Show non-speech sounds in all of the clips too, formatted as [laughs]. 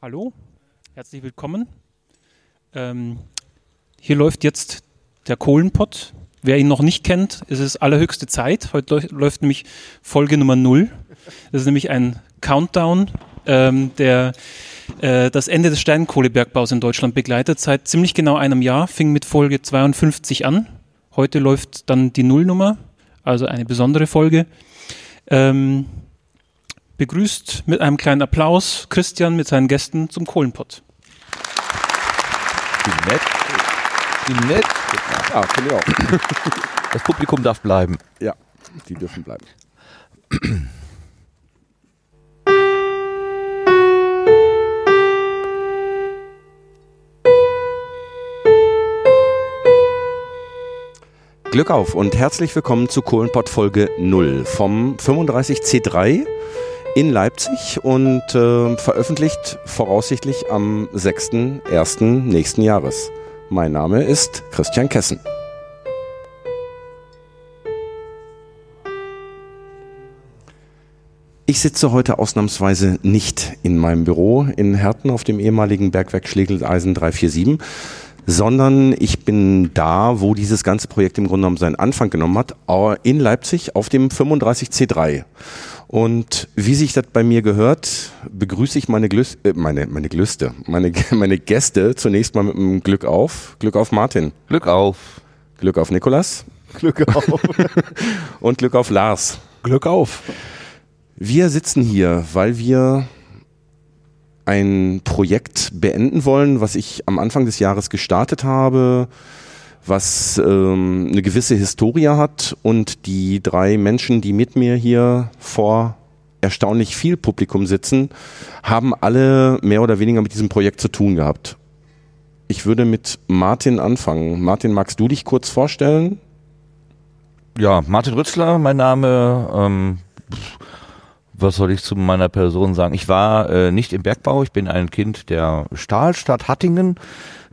Hallo, herzlich willkommen. Ähm, hier läuft jetzt der Kohlenpott. Wer ihn noch nicht kennt, ist es allerhöchste Zeit. Heute läuft nämlich Folge Nummer 0. Das ist nämlich ein Countdown, ähm, der äh, das Ende des Steinkohlebergbaus in Deutschland begleitet. Seit ziemlich genau einem Jahr, fing mit Folge 52 an. Heute läuft dann die Nullnummer, also eine besondere Folge. Ähm, begrüßt mit einem kleinen Applaus Christian mit seinen Gästen zum Kohlenpott. Wie nett. Wie nett. Ja, finde ich auch. [laughs] Das Publikum darf bleiben. Ja, die dürfen bleiben. Glück auf und herzlich willkommen zu Kohlenpott Folge 0 vom 35C3 in Leipzig und äh, veröffentlicht voraussichtlich am 6.1. nächsten Jahres. Mein Name ist Christian Kessen. Ich sitze heute ausnahmsweise nicht in meinem Büro in Herten auf dem ehemaligen Bergwerk Schlegeleisen 347, sondern ich bin da, wo dieses ganze Projekt im Grunde genommen seinen Anfang genommen hat, in Leipzig auf dem 35C3. Und wie sich das bei mir gehört, begrüße ich meine, Glüs äh, meine, meine Glüste, meine, [laughs] meine Gäste zunächst mal mit einem Glück auf. Glück auf Martin. Glück auf. Glück auf Nikolas. Glück auf. [laughs] Und Glück auf Lars. Glück auf. Wir sitzen hier, weil wir ein Projekt beenden wollen, was ich am Anfang des Jahres gestartet habe, was ähm, eine gewisse Historie hat und die drei Menschen, die mit mir hier vor erstaunlich viel Publikum sitzen, haben alle mehr oder weniger mit diesem Projekt zu tun gehabt. Ich würde mit Martin anfangen. Martin, magst du dich kurz vorstellen? Ja, Martin Rützler, mein Name. Ähm, was soll ich zu meiner Person sagen? Ich war äh, nicht im Bergbau, ich bin ein Kind der Stahlstadt Hattingen.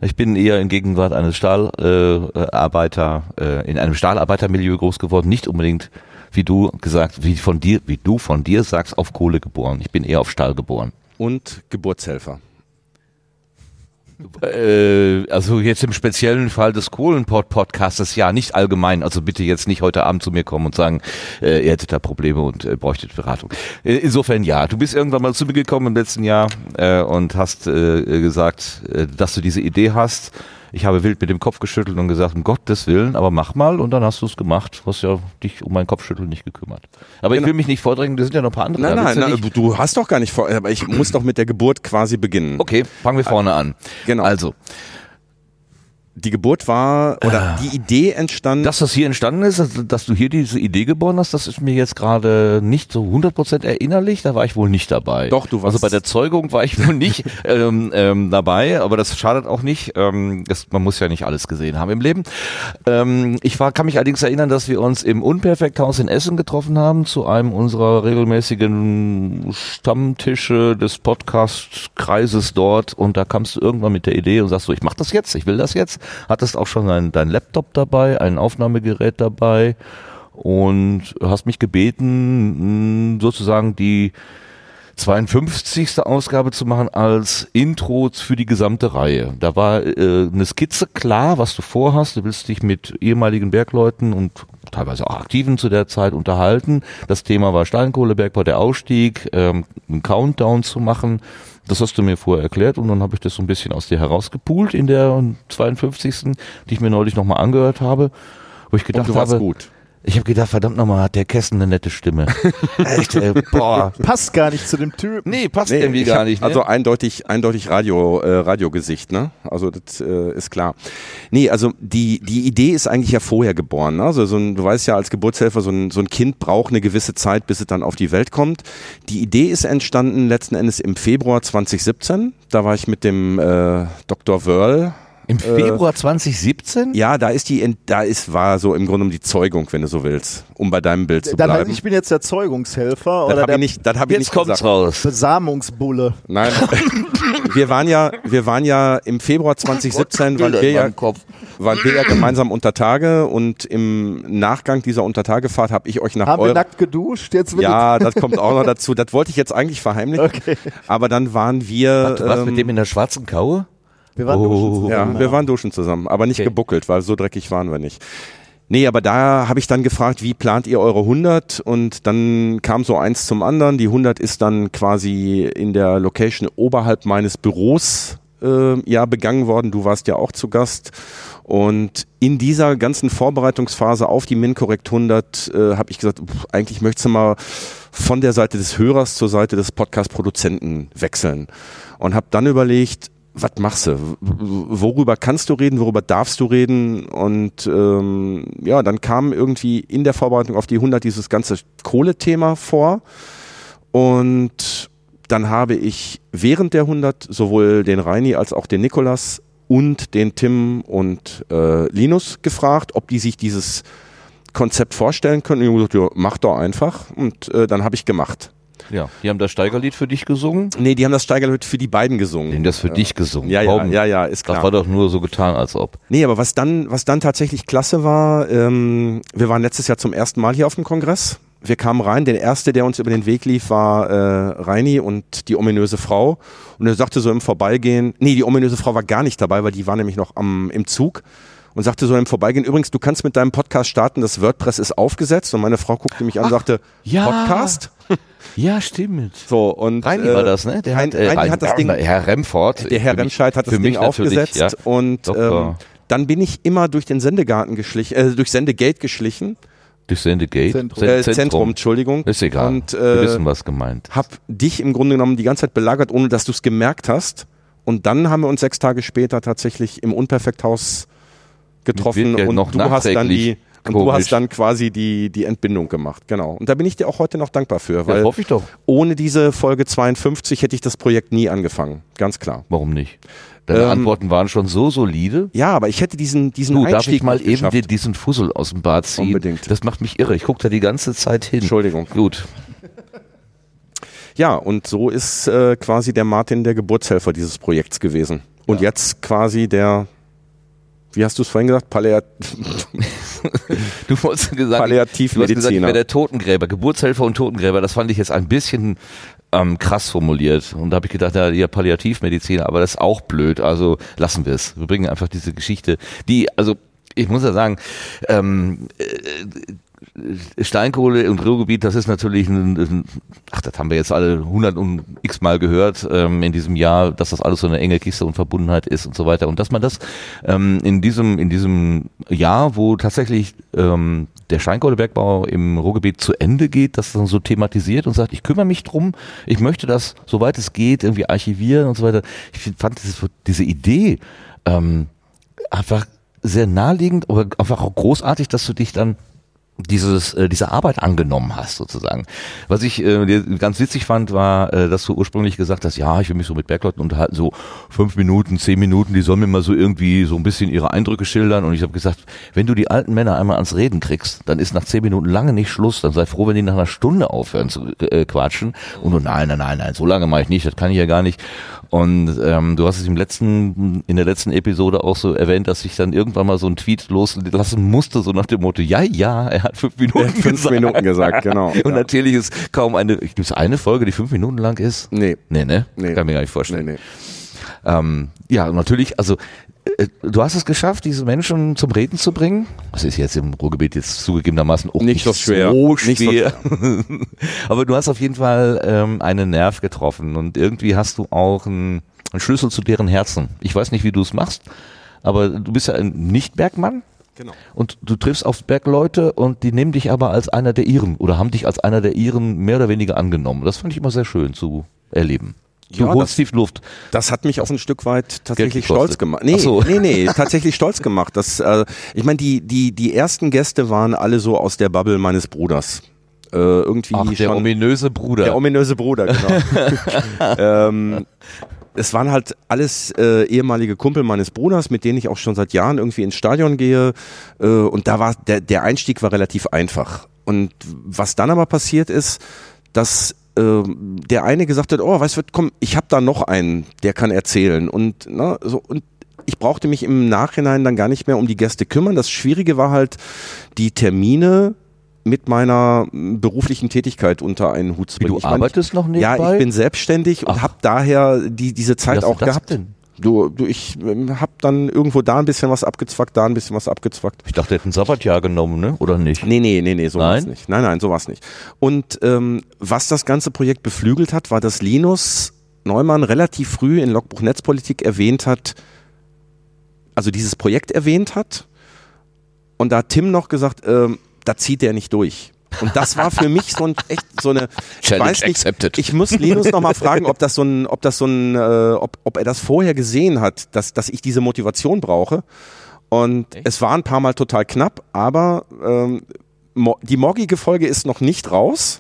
Ich bin eher in Gegenwart eines Stahlarbeiter, äh, äh, in einem Stahlarbeitermilieu groß geworden, nicht unbedingt wie du gesagt, wie von dir, wie du von dir sagst, auf Kohle geboren. Ich bin eher auf Stahl geboren. Und Geburtshelfer. Äh, also jetzt im speziellen Fall des Kohlenport-Podcastes, ja, nicht allgemein. Also bitte jetzt nicht heute Abend zu mir kommen und sagen, äh, ihr hättet da Probleme und äh, bräuchtet Beratung. Äh, insofern ja, du bist irgendwann mal zu mir gekommen im letzten Jahr äh, und hast äh, gesagt, äh, dass du diese Idee hast ich habe wild mit dem Kopf geschüttelt und gesagt, um Gottes Willen, aber mach mal und dann hast du es gemacht. Du hast ja dich um meinen Kopfschütteln nicht gekümmert. Aber genau. ich will mich nicht vordrängen, da sind ja noch ein paar andere. Nein, nein, nein du hast doch gar nicht vor, aber ich muss doch mit der Geburt quasi beginnen. Okay, fangen wir vorne an. Genau. Also, die Geburt war oder ah. die Idee entstanden. Dass das hier entstanden ist, dass du hier diese Idee geboren hast, das ist mir jetzt gerade nicht so 100% erinnerlich. Da war ich wohl nicht dabei. Doch, du warst. Also bei der Zeugung war ich wohl nicht [laughs] ähm, ähm, dabei, aber das schadet auch nicht. Ähm, das, man muss ja nicht alles gesehen haben im Leben. Ähm, ich war, kann mich allerdings erinnern, dass wir uns im Unperfekthaus in Essen getroffen haben zu einem unserer regelmäßigen Stammtische des Podcast-Kreises dort und da kamst du irgendwann mit der Idee und sagst so, ich mach das jetzt, ich will das jetzt hattest auch schon dein, dein Laptop dabei, ein Aufnahmegerät dabei und hast mich gebeten, sozusagen die 52. Ausgabe zu machen als Intro für die gesamte Reihe. Da war äh, eine Skizze klar, was du vorhast. Du willst dich mit ehemaligen Bergleuten und teilweise auch Aktiven zu der Zeit unterhalten. Das Thema war Steinkohlebergbau, der Ausstieg, ähm, einen Countdown zu machen. Das hast du mir vorher erklärt und dann habe ich das so ein bisschen aus dir herausgepult in der 52. die ich mir neulich nochmal angehört habe, wo ich gedacht habe, gut. Ich habe gedacht, verdammt nochmal, hat der Kessen eine nette Stimme. [laughs] Echt, ey, boah. Passt gar nicht zu dem Typ. Nee, passt nee, irgendwie gar nicht. Ne? Also eindeutig, eindeutig Radio, äh, Radiogesicht, ne? Also das äh, ist klar. Nee, also die, die Idee ist eigentlich ja vorher geboren. Ne? Also so ein, du weißt ja als Geburtshelfer, so ein, so ein Kind braucht eine gewisse Zeit, bis es dann auf die Welt kommt. Die Idee ist entstanden letzten Endes im Februar 2017. Da war ich mit dem äh, Dr. Wörl Im Februar 2017? Ja, da ist die, da ist, war so im Grunde um die Zeugung, wenn du so willst, um bei deinem Bild zu Dann halt, bleiben. ich bin jetzt der Zeugungshelfer Das oder habe der ich nicht, das hab ich Jetzt nicht kommt's gesagt. raus. Besamungsbulle. Nein, [laughs] wir waren ja, wir waren ja im Februar 2017, waren wir ja, waren wir ja gemeinsam unter Tage und im Nachgang dieser Untertagefahrt habe ich euch nach Haben wir nackt geduscht? Jetzt ja, das kommt auch noch dazu. Das wollte ich jetzt eigentlich verheimlichen. [laughs] Okay. Aber dann waren wir. Warst ähm, mit dem in der schwarzen Kaue? Wir waren Oh. duschen ja, zusammen, wir waren duschen zusammen, aber nicht Okay. gebuckelt, weil so dreckig waren wir nicht. Nee, aber da habe ich dann gefragt, wie plant ihr eure 100? Und dann kam so eins zum anderen. Die 100 ist dann quasi in der Location oberhalb meines Büros äh, ja begangen worden. Du warst ja auch zu Gast. Und in dieser ganzen Vorbereitungsphase auf die MinCorrect 100 äh, habe ich gesagt, pff, eigentlich möchtest du mal von der Seite des Hörers zur Seite des Podcast-Produzenten wechseln. Und habe dann überlegt, was machst du? Worüber kannst du reden? Worüber darfst du reden? Und ähm, ja, dann kam irgendwie in der Vorbereitung auf die 100 dieses ganze Kohlethema vor. Und dann habe ich während der 100 sowohl den Reini als auch den Nikolas und den Tim und äh, Linus gefragt, ob die sich dieses Konzept vorstellen können. Und ich habe gesagt, ja, mach doch einfach. Und äh, dann habe ich gemacht. Ja. Die haben das Steigerlied für dich gesungen? Nee, die haben das Steigerlied für die beiden gesungen. Die haben das für dich gesungen. Ja, ja, ja, ja, ist klar. Das war doch nur so getan, als ob. Nee, aber was dann, was dann tatsächlich klasse war, ähm, wir waren letztes Jahr zum ersten Mal hier auf dem Kongress. Wir kamen rein, der erste, der uns über den Weg lief, war äh, Reini und die ominöse Frau. Und er sagte so im Vorbeigehen, nee, die ominöse Frau war gar nicht dabei, weil die war nämlich noch am, im Zug. Und sagte so im Vorbeigehen, übrigens, du kannst mit deinem Podcast starten, das WordPress ist aufgesetzt. Und meine Frau guckte mich an und sagte, ja. Podcast? Ja, stimmt. So, und Reini äh, war das, ne? Der hat, äh, Reini hat das Ding, Herr Remford. der Herr Remscheid hat das für mich Ding aufgesetzt Ja. und ähm, dann bin ich immer durch den Sendegarten geschlichen, äh, durch Sendegate geschlichen, Durch Sendegate. Zentrum. Äh, Zentrum. Entschuldigung. Ist egal. Und Wir äh, wissen, was gemeint. hab dich im Grunde genommen die ganze Zeit belagert, ohne dass du es gemerkt hast. Und dann haben wir uns sechs Tage später tatsächlich im Unperfekthaus getroffen ja und noch du hast dann die und du hast dann quasi die, die Entbindung gemacht, genau. Und da bin ich dir auch heute noch dankbar für, Ja, weil hoffe ich doch. ohne diese Folge 52 hätte ich das Projekt nie angefangen, ganz klar. Warum nicht? Deine Ähm, Antworten waren schon so solide. Ja, aber ich hätte diesen, diesen Du, darf Einstieg ich mal eben dir diesen Fussel aus dem Bad ziehen? Unbedingt. Das macht mich irre. Ich gucke da die ganze Zeit hin. Entschuldigung. Gut. Ja, und so ist äh, quasi der Martin der Geburtshelfer dieses Projekts gewesen. Und jetzt quasi der, wie hast du es vorhin gesagt, Palliat [laughs] Du hast gesagt, du hast gesagt, Palliativmediziner. der Totengräber, Geburtshelfer und Totengräber. Das fand ich jetzt ein bisschen ähm, krass formuliert. Und da habe ich gedacht, ja, ja, Palliativmediziner, aber das ist auch blöd. Also lassen wir es. Wir bringen einfach diese Geschichte, die, also ich muss ja sagen, ähm, äh, Steinkohle und Ruhrgebiet, das ist natürlich ein, ein, ach, das haben wir jetzt alle hundert und x Mal gehört ähm, in diesem Jahr, dass das alles so eine enge Kiste und Verbundenheit ist und so weiter. Und dass man das ähm, in diesem in diesem Jahr, wo tatsächlich ähm, der Steinkohlebergbau im Ruhrgebiet zu Ende geht, das dann so thematisiert und sagt, ich kümmere mich drum, ich möchte das, soweit es geht, irgendwie archivieren und so weiter. Ich fand diese, diese Idee ähm, einfach sehr naheliegend, aber einfach auch großartig, dass du dich dann dieses äh, diese Arbeit angenommen hast sozusagen. Was ich äh, ganz witzig fand, war, äh, dass du ursprünglich gesagt hast, ja, ich will mich so mit Bergleuten unterhalten, so fünf Minuten, zehn Minuten, die sollen mir mal so irgendwie so ein bisschen ihre Eindrücke schildern. Und ich habe gesagt, wenn du die alten Männer einmal ans Reden kriegst, dann ist nach zehn Minuten lange nicht Schluss. Dann sei froh, wenn die nach einer Stunde aufhören zu äh, quatschen. Und du, nein, nein, nein, nein, so lange mache ich nicht, das kann ich ja gar nicht. Und ähm, du hast es im letzten, in der letzten Episode auch so erwähnt, dass ich dann irgendwann mal so einen Tweet loslassen musste, so nach dem Motto, ja, ja, er hat fünf Minuten fünf gesagt. Minuten gesagt, genau. [laughs] Und ja. natürlich ist kaum eine, gibt es eine Folge, die fünf Minuten lang ist? Nee, Nee, ne? Nee. Kann mir gar nicht nee, vorstellen. nee. Ähm, ja, natürlich, also du hast es geschafft, diese Menschen zum Reden zu bringen. Das ist jetzt im Ruhrgebiet jetzt zugegebenermaßen auch Nicht nicht, so schwer. So Nicht so schwer. [laughs] Aber du hast auf jeden Fall ähm, einen Nerv getroffen und irgendwie hast du auch einen, einen Schlüssel zu deren Herzen. Ich weiß nicht, wie du es machst, aber du bist ja ein Nicht-Bergmann. Genau. Und du triffst auf Bergleute und die nehmen dich aber als einer der ihren oder haben dich als einer der ihren mehr oder weniger angenommen. Das fand ich immer sehr schön zu erleben. Du Ja, holst das- tief Luft. Das hat mich auch ein Stück weit tatsächlich stolz gemacht. Nee, so. nee, nee, [laughs] tatsächlich stolz gemacht. Das, äh, ich meine, die, die, die ersten Gäste waren alle so aus der Bubble meines Bruders. Äh, irgendwie Ach, der schon ominöse Bruder. der ominöse Bruder, genau. [laughs] ähm, es waren halt alles äh, ehemalige Kumpel meines Bruders, mit denen ich auch schon seit Jahren irgendwie ins Stadion gehe. Äh, und da war der, der Einstieg war relativ einfach. Und was dann aber passiert ist, dass ähm, der eine gesagt hat, oh, weißt du, komm, ich habe da noch einen, der kann erzählen. Und, na, so, und ich brauchte mich im Nachhinein dann gar nicht mehr um die Gäste kümmern. Das Schwierige war halt, die Termine mit meiner beruflichen Tätigkeit unter einen Hut zu Wie, bringen. du Ich mein, arbeitest noch nebenbei? Ja, ich bin selbstständig und Ach. habe daher die, diese Wie Zeit auch gehabt. denn? Du, du, ich ähm, habe dann irgendwo da ein bisschen was abgezwackt, da ein bisschen was abgezwackt. Ich dachte, er hätte ein Sabbatjahr genommen, ne? Oder nicht? Nee, nee, nee, nee, so Nein? nicht. Nein, nein, so war's nicht. Und ähm, was das ganze Projekt beflügelt hat, war, dass Linus Neumann relativ früh in Logbuch Netzpolitik erwähnt hat, also dieses Projekt erwähnt hat. Und da hat Tim noch gesagt, ähm, da zieht der nicht durch. Und das war für mich so ein echt so eine ich Challenge weiß nicht, accepted. Ich muss Linus noch mal fragen, ob das so ein, ob das so ein, äh, ob, ob er das vorher gesehen hat, dass, dass ich diese Motivation brauche. Und es war ein paar Mal total knapp, aber ähm, die morgige Folge ist noch nicht raus,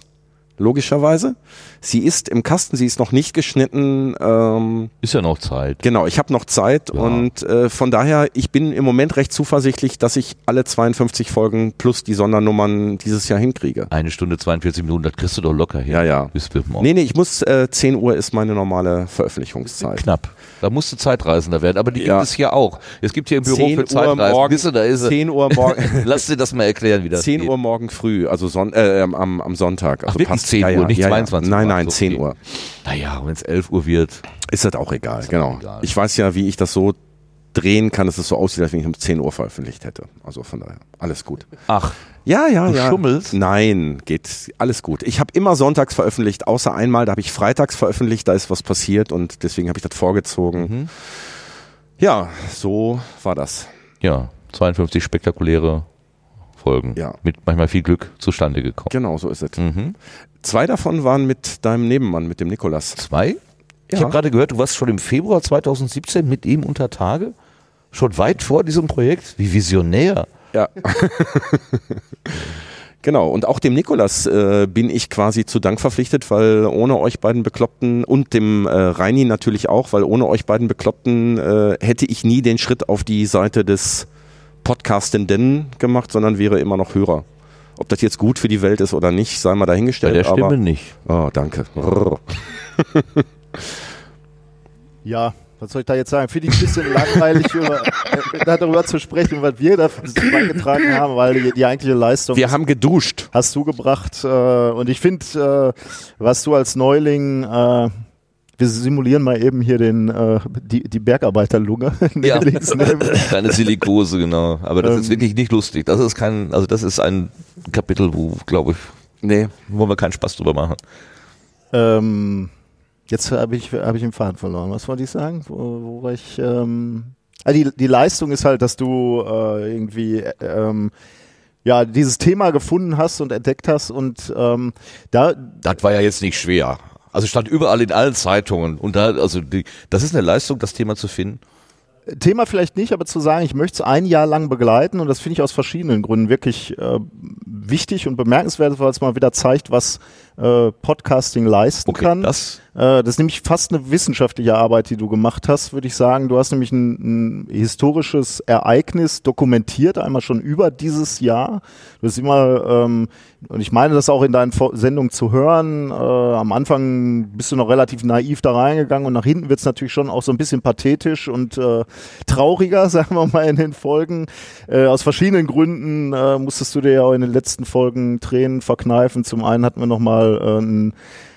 logischerweise. Sie ist im Kasten, sie ist noch nicht geschnitten. Ähm, Ist ja noch Zeit. genau, ich habe noch Zeit Ja. und äh, von daher, ich bin im Moment recht zuversichtlich, dass ich alle 52 Folgen plus die Sondernummern dieses Jahr hinkriege. Eine Stunde 42 Minuten, das kriegst du doch locker hin. Ja, ja. Bis. Nee, nee, ich muss, äh, 10 Uhr ist meine normale Veröffentlichungszeit. Knapp. Da musst du Zeitreisender werden, aber die Ja. gibt es hier auch. Es gibt hier im Büro 10 für Uhr Zeitreisen. morgen- Wisst ihr, da ist er. 10 Uhr morgen. [laughs] Lass dir das mal erklären, wie das 10 geht. Uhr morgen früh, also son äh, am, am Sonntag. Also wirklich 10 Uhr, nicht 22 Nein, Uhr. nein, So 10 viel. Uhr. Naja, wenn es 11 Uhr wird. Ist das auch egal, genau. egal. Ich weiß ja, wie ich das so drehen kann, dass es so aussieht, als wenn ich um 10 Uhr veröffentlicht hätte. Also von daher, alles gut. Ach, Ja, ja, Du ja. schummelst? Nein, geht alles gut. Ich habe immer sonntags veröffentlicht, außer einmal, da habe ich freitags veröffentlicht, da ist was passiert und deswegen habe ich das vorgezogen. Mhm. Ja, so war das. ja, 52 spektakuläre Folgen. Ja. Mit manchmal viel Glück zustande gekommen. Genau, so ist es. Mhm. Zwei davon waren mit deinem Nebenmann, mit dem Nikolas. Zwei? Ich Ja. habe gerade gehört, du warst schon im Februar 2017 mit ihm unter Tage. Schon weit vor diesem Projekt. Wie visionär. Ja. [laughs] genau, und auch dem Nikolas äh, bin ich quasi zu Dank verpflichtet, weil ohne euch beiden Bekloppten und dem äh, Reini natürlich auch, weil ohne euch beiden Bekloppten äh, hätte ich nie den Schritt auf die Seite des Podcastenden gemacht, sondern wäre immer noch Hörer. Ob das jetzt gut für die Welt ist oder nicht, sei mal Bei dahingestellt. der Stimme aber, nicht. Oh, danke. [laughs] Ja, was soll ich da jetzt sagen? Finde ich ein bisschen langweilig, über, äh, darüber zu sprechen, was wir da beigetragen haben, weil die, die eigentliche Leistung Wir haben geduscht. hast du gebracht. Äh, und ich finde, äh, was du als Neuling, äh, wir simulieren mal eben hier den, äh, die, die Bergarbeiterlunge. [laughs] Ja. Keine [laughs] Silikose, genau. Aber das ist Ähm. wirklich nicht lustig. Das ist kein, also das ist ein Kapitel, wo, glaube ich, Nee. wo wir keinen Spaß drüber machen. Ähm, jetzt habe ich, hab ich den Faden verloren. Was wollte ich sagen? Wo, wo ich? Ähm, ah, die, die Leistung ist halt, dass du äh, irgendwie äh, ähm, ja dieses Thema gefunden hast und entdeckt hast und ähm, da Das war ja jetzt nicht schwer. Also stand überall in allen Zeitungen und da, also die, das ist eine Leistung, das Thema zu finden. Thema vielleicht nicht, aber zu sagen, ich möchte es ein Jahr lang begleiten und das finde ich aus verschiedenen Gründen wirklich äh, wichtig und bemerkenswert, weil es mal wieder zeigt, was äh, Podcasting leisten Okay, kann. das Äh, das ist nämlich fast eine wissenschaftliche Arbeit, die du gemacht hast, würde ich sagen. Du hast nämlich ein, ein historisches Ereignis dokumentiert, einmal schon über dieses Jahr. Du hast immer, ähm, und ich meine das auch in deinen Vor- Sendungen zu hören, äh, am Anfang bist du noch relativ naiv da reingegangen und nach hinten wird es natürlich schon auch so ein bisschen pathetisch und äh, trauriger, [laughs] sagen wir mal, in den Folgen. Äh, aus verschiedenen Gründen äh, musstest du dir ja auch in den letzten Folgen Tränen verkneifen. Zum einen hatten wir nochmal äh, ein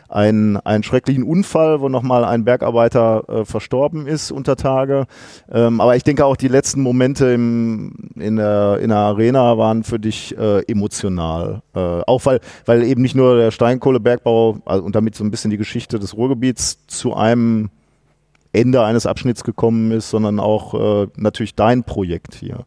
einen, einen schrecklichen Unfall, wo nochmal ein Bergarbeiter äh, verstorben ist unter Tage. Ähm, aber ich denke auch die letzten Momente im, in, der, in der Arena waren für dich äh, emotional. Äh, auch weil, weil eben nicht nur der Steinkohlebergbau also, und damit so ein bisschen die Geschichte des Ruhrgebiets zu einem Ende eines Abschnitts gekommen ist, sondern auch äh, natürlich dein Projekt hier.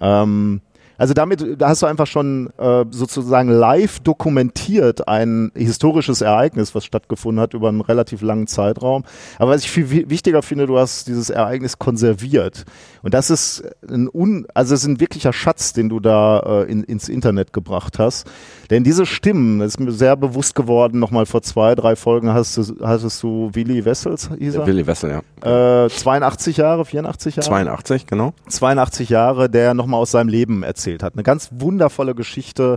Ähm, Also damit da hast du einfach schon äh, sozusagen live dokumentiert ein historisches Ereignis, was stattgefunden hat über einen relativ langen Zeitraum. Aber was ich viel wi- wichtiger finde, du hast dieses Ereignis konserviert. Und das ist ein un, also es ist ein wirklicher Schatz, den du da äh, in, ins Internet gebracht hast. Denn diese Stimmen, das ist mir sehr bewusst geworden, nochmal vor zwei, drei Folgen hast du, hattest du Willi Wessels, hieß er? Willi Wessel, ja. Äh, 82 Jahre, 84 Jahre? 82, genau. 82 Jahre, der nochmal aus seinem Leben erzählt hat. Eine ganz wundervolle Geschichte.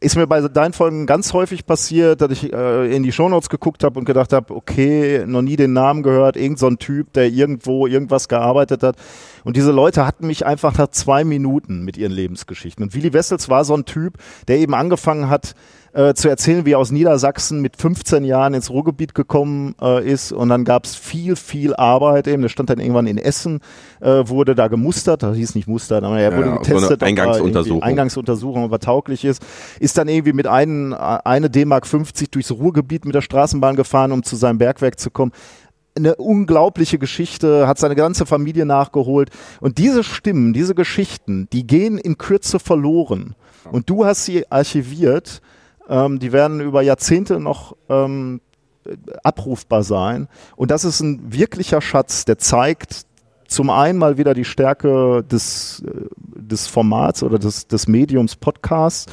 Ist mir bei deinen Folgen ganz häufig passiert, dass ich äh, in die Shownotes geguckt habe und gedacht habe, okay, noch nie den Namen gehört, irgend so ein Typ, der irgendwo irgendwas gearbeitet hat. Und diese Leute hatten mich einfach nach zwei Minuten mit ihren Lebensgeschichten. Und Willi Wessels war so ein Typ, der eben angefangen hat, äh, zu erzählen, wie er aus Niedersachsen mit 15 Jahren ins Ruhrgebiet gekommen äh, ist und dann gab es viel, viel Arbeit eben. Der stand dann irgendwann in Essen, äh, wurde da gemustert, das hieß nicht mustert, aber er wurde Ja, so getestet, er Eingangsuntersuchung. Eingangsuntersuchung, ob er tauglich ist, ist dann irgendwie mit einen, eine D-Mark 50 durchs Ruhrgebiet mit der Straßenbahn gefahren, um zu seinem Bergwerk zu kommen eine unglaubliche Geschichte, hat seine ganze Familie nachgeholt. Und diese Stimmen, diese Geschichten, die gehen in Kürze verloren. Und du hast sie archiviert. Ähm, die werden über Jahrzehnte noch ähm, abrufbar sein. Und das ist ein wirklicher Schatz, der zeigt zum einen mal wieder die Stärke des, äh, des Formats oder des, des Mediums Podcasts,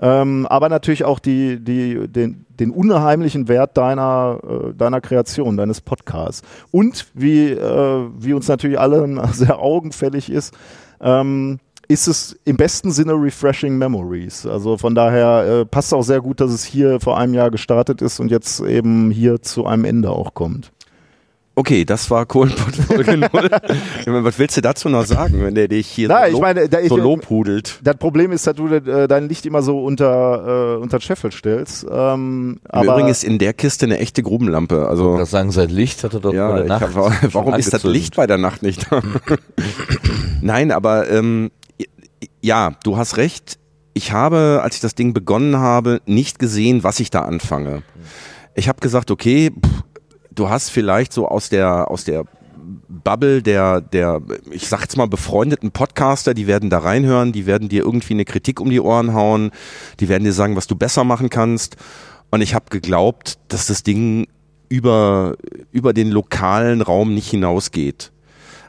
ähm, aber natürlich auch die, die, den, den unheimlichen Wert deiner, äh, deiner Kreation, deines Podcasts. Und wie, äh, wie uns natürlich allen [laughs] sehr augenfällig ist, ähm, ist es im besten Sinne Refreshing Memories. Also von daher äh, passt auch sehr gut, dass es hier vor einem Jahr gestartet ist und jetzt eben hier zu einem Ende auch kommt. Okay, das war Kohlenpott Folge 0. [laughs] Ich meine, Was willst du dazu noch sagen, wenn der dich hier Nein, so, ich meine, da- ich- so lobhudelt? Das Problem ist, dass du äh, dein Licht immer so unter, äh, unter den Scheffel stellst. Ähm, Im aber Übrigen ist in der Kiste eine echte Grubenlampe. Also Das sagen, sein Licht hat er doch bei ja, der ich Nacht hab, warum ist das angezündet. Licht bei der Nacht nicht da? [laughs] Nein, aber ähm, ja, du hast recht. Ich habe, als ich das Ding begonnen habe, nicht gesehen, was ich da anfange. Ich habe gesagt, okay, pff, du hast vielleicht so aus der aus der Bubble der der ich sag jetzt mal befreundeten Podcaster, die werden da reinhören, die werden dir irgendwie eine Kritik um die Ohren hauen, die werden dir sagen, was du besser machen kannst. Und ich habe geglaubt, dass das Ding über über den lokalen Raum nicht hinausgeht.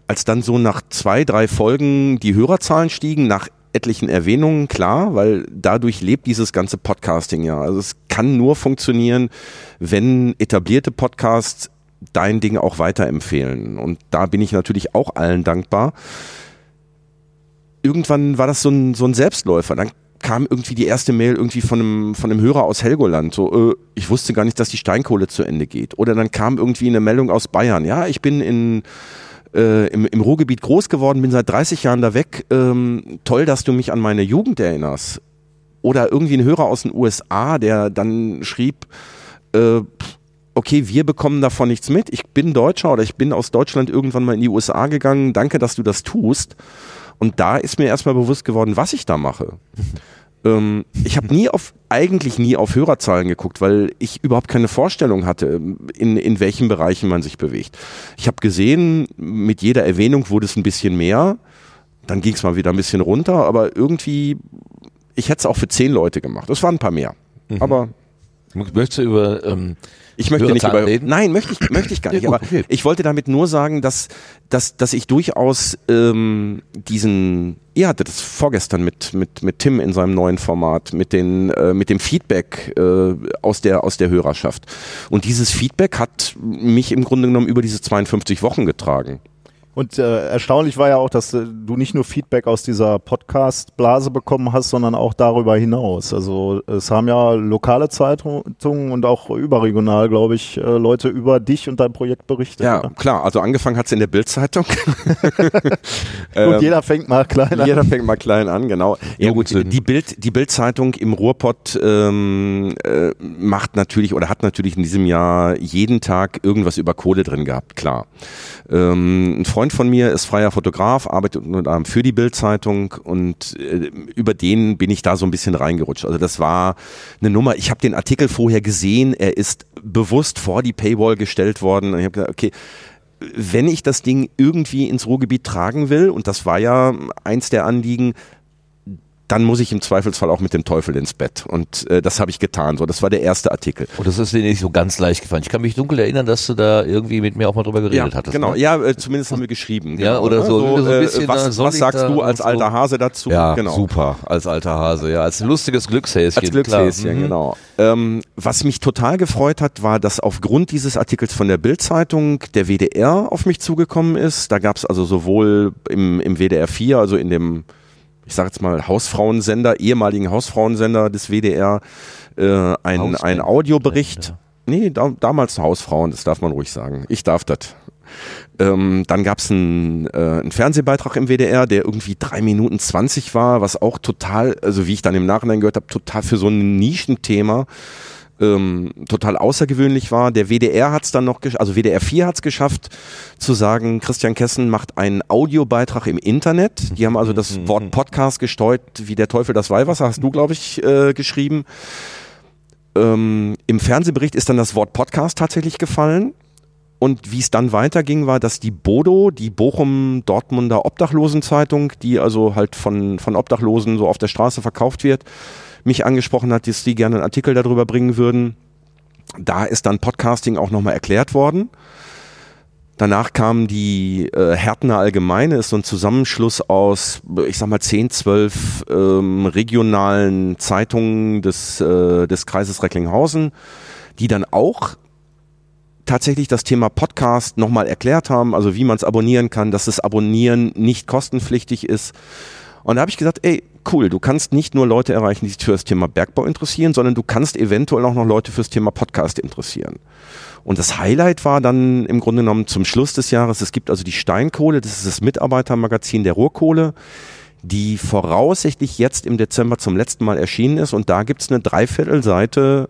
Als dann so nach zwei, drei Folgen die Hörerzahlen stiegen, nach etlichen Erwähnungen, klar, weil dadurch lebt dieses ganze Podcasting ja. Also es kann nur funktionieren, wenn etablierte Podcasts dein Ding auch weiterempfehlen. Und da bin ich natürlich auch allen dankbar. Irgendwann war das so ein, so ein Selbstläufer. Dann kam irgendwie die erste Mail irgendwie von einem, von einem Hörer aus Helgoland. So, äh, ich wusste gar nicht, dass die Steinkohle zu Ende geht. Oder dann kam irgendwie eine Meldung aus Bayern. Ja, ich bin in, äh, im, im Ruhrgebiet groß geworden, bin seit 30 Jahren da weg. Ähm, toll, dass du mich an meine Jugend erinnerst. Oder irgendwie ein Hörer aus den USA, der dann schrieb, äh, okay, wir bekommen davon nichts mit. Ich bin Deutscher oder ich bin aus Deutschland irgendwann mal in die USA gegangen. Danke, dass du das tust. Und da ist mir erstmal bewusst geworden, was ich da mache. Ähm, ich habe nie auf, eigentlich nie auf Hörerzahlen geguckt, weil ich überhaupt keine Vorstellung hatte, in, in welchen Bereichen man sich bewegt. Ich habe gesehen, mit jeder Erwähnung wurde es ein bisschen mehr. Dann ging es mal wieder ein bisschen runter, aber irgendwie, ich hätte es auch für zehn Leute gemacht. Es waren ein paar mehr. Aber Möchtest du über ähm, ich möchte nicht über? Nein, möchte ich möchte ich gar Ja, nicht. gut, aber okay. ich wollte damit nur sagen, dass dass dass ich durchaus ähm, diesen ihr hattet das vorgestern mit mit mit Tim in seinem neuen Format mit den äh, mit dem Feedback äh, aus der aus der Hörerschaft und dieses Feedback hat mich im Grunde genommen über diese 52 Wochen getragen. Und äh, erstaunlich war ja auch, dass äh, du nicht nur Feedback aus dieser Podcast-Blase bekommen hast, sondern auch darüber hinaus. Also es haben ja lokale Zeitungen und auch überregional, glaube ich, äh, Leute über dich und dein Projekt berichtet. Ja, oder? klar. Also angefangen hat's in der Bildzeitung. [laughs] [laughs] Und jeder fängt mal klein an. Jeder fängt mal klein an, genau. Ja gut, die Bild, die Bildzeitung im Ruhrpott ähm, äh, macht natürlich oder hat natürlich in diesem Jahr jeden Tag irgendwas über Kohle drin gehabt, klar. Ähm, ein Freund von mir ist freier Fotograf, arbeitet unter anderem für die Bildzeitung und äh, über den bin ich da so ein bisschen reingerutscht. Also das war eine Nummer. Ich habe den Artikel vorher gesehen. Er ist bewusst vor die Paywall gestellt worden. Und ich habe gesagt, okay, wenn ich das Ding irgendwie ins Ruhrgebiet tragen will, und das war ja eins der Anliegen, dann muss ich im Zweifelsfall auch mit dem Teufel ins Bett. Und äh, das habe ich getan. So, das war der erste Artikel. Und das ist dir nicht so ganz leicht gefallen. Ich kann mich dunkel erinnern, dass du da irgendwie mit mir auch mal drüber geredet ja, hattest. Genau, ne? ja, äh, zumindest haben wir geschrieben. Ja, genau, oder ne? so, so ein äh, bisschen, was soll was sagst du als so. alter Hase dazu? Ja, genau. super, als alter Hase, ja, als lustiges Glückshäschen. Als Glückshäschen. Mhm. genau. Ähm, was mich total gefreut hat, war, dass aufgrund dieses Artikels von der Bild-Zeitung der WDR auf mich zugekommen ist. Da gab es also sowohl im, im WDR 4, also in dem, ich sage jetzt mal, Hausfrauensender, ehemaligen Hausfrauensender des WDR, äh, ein, ein. Audiobericht. Nee, da, damals Hausfrauen, das darf man ruhig sagen. Ich darf das. Ähm, dann gab es einen, äh, einen Fernsehbeitrag im WDR, der irgendwie drei Minuten zwanzig war, was auch total, also wie ich dann im Nachhinein gehört habe, total für so ein Nischenthema ähm, total außergewöhnlich war. Der WDR hat es dann noch, also WDR 4 hat es geschafft, zu sagen, Christian Kessen macht einen Audiobeitrag im Internet. Die haben also das Wort Podcast gesteuert, wie der Teufel das Weihwasser, hast du, glaube ich, äh, geschrieben. Ähm, Im Fernsehbericht ist dann das Wort Podcast tatsächlich gefallen. Und wie es dann weiterging, war, dass die Bodo, die Bochum-Dortmunder Obdachlosenzeitung, die also halt von, von Obdachlosen so auf der Straße verkauft wird, mich angesprochen hat, dass die gerne einen Artikel darüber bringen würden. Da ist dann Podcasting auch nochmal erklärt worden. Danach kam die äh, Härtner Allgemeine, ist so ein Zusammenschluss aus, ich sag mal, 10, 12 ähm, regionalen Zeitungen des, äh, des Kreises Recklinghausen, die dann auch tatsächlich das Thema Podcast nochmal erklärt haben, also wie man es abonnieren kann, dass das Abonnieren nicht kostenpflichtig ist. Und da habe ich gesagt, ey, cool, du kannst nicht nur Leute erreichen, die sich für das Thema Bergbau interessieren, sondern du kannst eventuell auch noch Leute fürs Thema Podcast interessieren. Und das Highlight war dann im Grunde genommen zum Schluss des Jahres, es gibt also die Steinkohle, das ist das Mitarbeitermagazin der Ruhrkohle, die voraussichtlich jetzt im Dezember zum letzten Mal erschienen ist. Und da gibt's eine Dreiviertelseite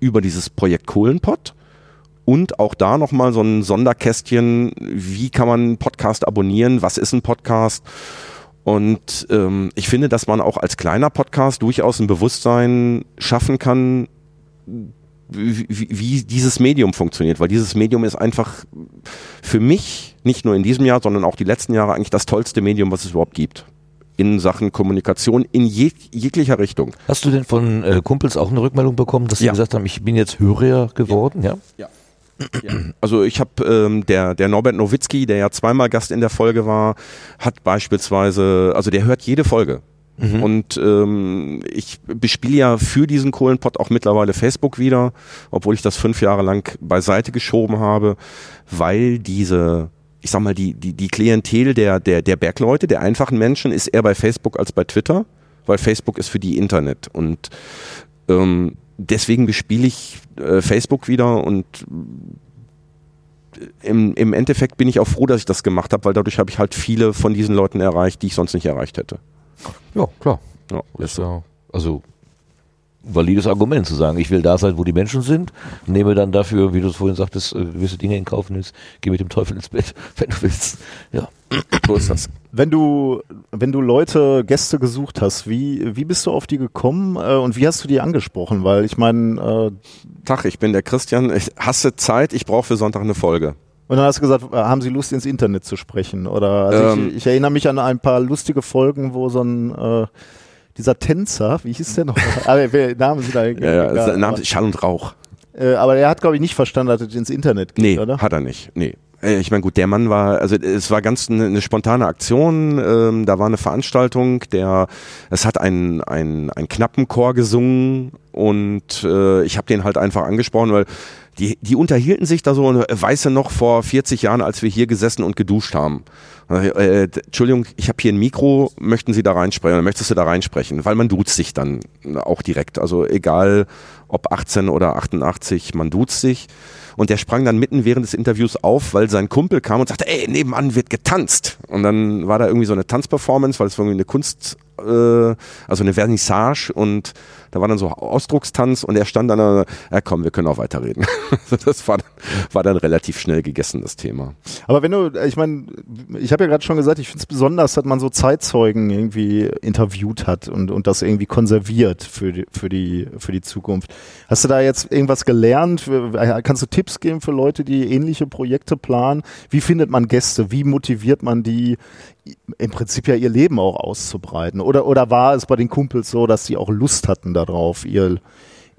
über dieses Projekt Kohlenpott. Und auch da nochmal so ein Sonderkästchen, wie kann man einen Podcast abonnieren, was ist ein Podcast? Und ähm, ich finde, dass man auch als kleiner Podcast durchaus ein Bewusstsein schaffen kann, wie, wie, dieses Medium funktioniert, weil dieses Medium ist einfach für mich, nicht nur in diesem Jahr, sondern auch die letzten Jahre eigentlich das tollste Medium, was es überhaupt gibt. In Sachen Kommunikation in jeg jeglicher Richtung. Hast du denn von äh, Kumpels auch eine Rückmeldung bekommen, dass sie Ja. gesagt haben, ich bin jetzt Hörer geworden? Ja. Also ich habe ähm, der der Norbert Nowitzki, der ja zweimal Gast in der Folge war, hat beispielsweise, also der hört jede Folge. Und ähm, ich bespiele ja für diesen Kohlenpott auch mittlerweile Facebook wieder, obwohl ich das fünf Jahre lang beiseite geschoben habe, weil diese, ich sag mal, die, die, die Klientel der, der, der Bergleute, der einfachen Menschen, ist eher bei Facebook als bei Twitter, weil Facebook ist für die Internet. Und ähm, deswegen bespiele ich äh, Facebook wieder und im, im Endeffekt bin ich auch froh, dass ich das gemacht habe, weil dadurch habe ich halt viele von diesen Leuten erreicht, die ich sonst nicht erreicht hätte. Ja, klar. Ja, Ist ja, also valides Argument zu sagen, ich will da sein, wo die Menschen sind, nehme dann dafür, wie du es vorhin sagtest, äh, gewisse Dinge in Kauf nimmst, geh mit dem Teufel ins Bett, [laughs] wenn du willst. Ja. [clears throat] so ist das. Wenn du, wenn du Leute, Gäste gesucht hast, wie, wie bist du auf die gekommen äh, und wie hast du die angesprochen? Weil ich meine, äh, Tag, ich bin der Christian. Ich hasse Zeit, ich brauche für Sonntag eine Folge. und dann hast du gesagt, äh, haben sie Lust ins Internet zu sprechen? Oder also Ähm. ich, ich erinnere mich an ein paar lustige Folgen, wo so ein äh, dieser Tänzer, wie hieß der noch? [laughs] aber wer- Namen sind da Ja, ja, Name Schall und Rauch. äh, aber er hat, glaube ich, nicht verstanden, dass es ins Internet geht, Nee, oder? hat er nicht. Nee. Äh, Ich meine, gut, der Mann war, also es war ganz eine, eine spontane Aktion. Ähm, da war eine Veranstaltung, der, es hat ein, ein, ein Knappenchor gesungen und äh, ich habe den halt einfach angesprochen, weil die, die unterhielten sich da so, äh, weißt du noch, vor 40 Jahren, als wir hier gesessen und geduscht haben. Äh, Entschuldigung, ich habe hier ein Mikro, möchten Sie da reinsprechen oder möchtest du da reinsprechen? Weil man duzt sich dann auch direkt. Also egal ob 18 oder 88, man duzt sich. Und der sprang dann mitten während des Interviews auf, weil sein Kumpel kam und sagte, ey, nebenan wird getanzt. Und dann war da irgendwie so eine Tanzperformance, weil es irgendwie eine Kunst, äh, also eine Vernissage und da war dann so Ausdruckstanz und er stand dann, da, ja komm, wir können auch weiterreden. [laughs] Also das war, dann- war dann relativ schnell gegessen, das Thema. Aber wenn du, ich meine, ich habe ja gerade schon gesagt, ich finde es besonders, dass man so Zeitzeugen irgendwie interviewt hat und, und das irgendwie konserviert für die, für, die, für die Zukunft. Hast du da jetzt irgendwas gelernt? Für- Kannst du Tipps geben für Leute, die ähnliche Projekte planen? Wie findet man Gäste? Wie motiviert man die, im Prinzip ja ihr Leben auch auszubreiten? Oder, oder war es bei den Kumpels so, dass sie auch Lust hatten darauf, ihr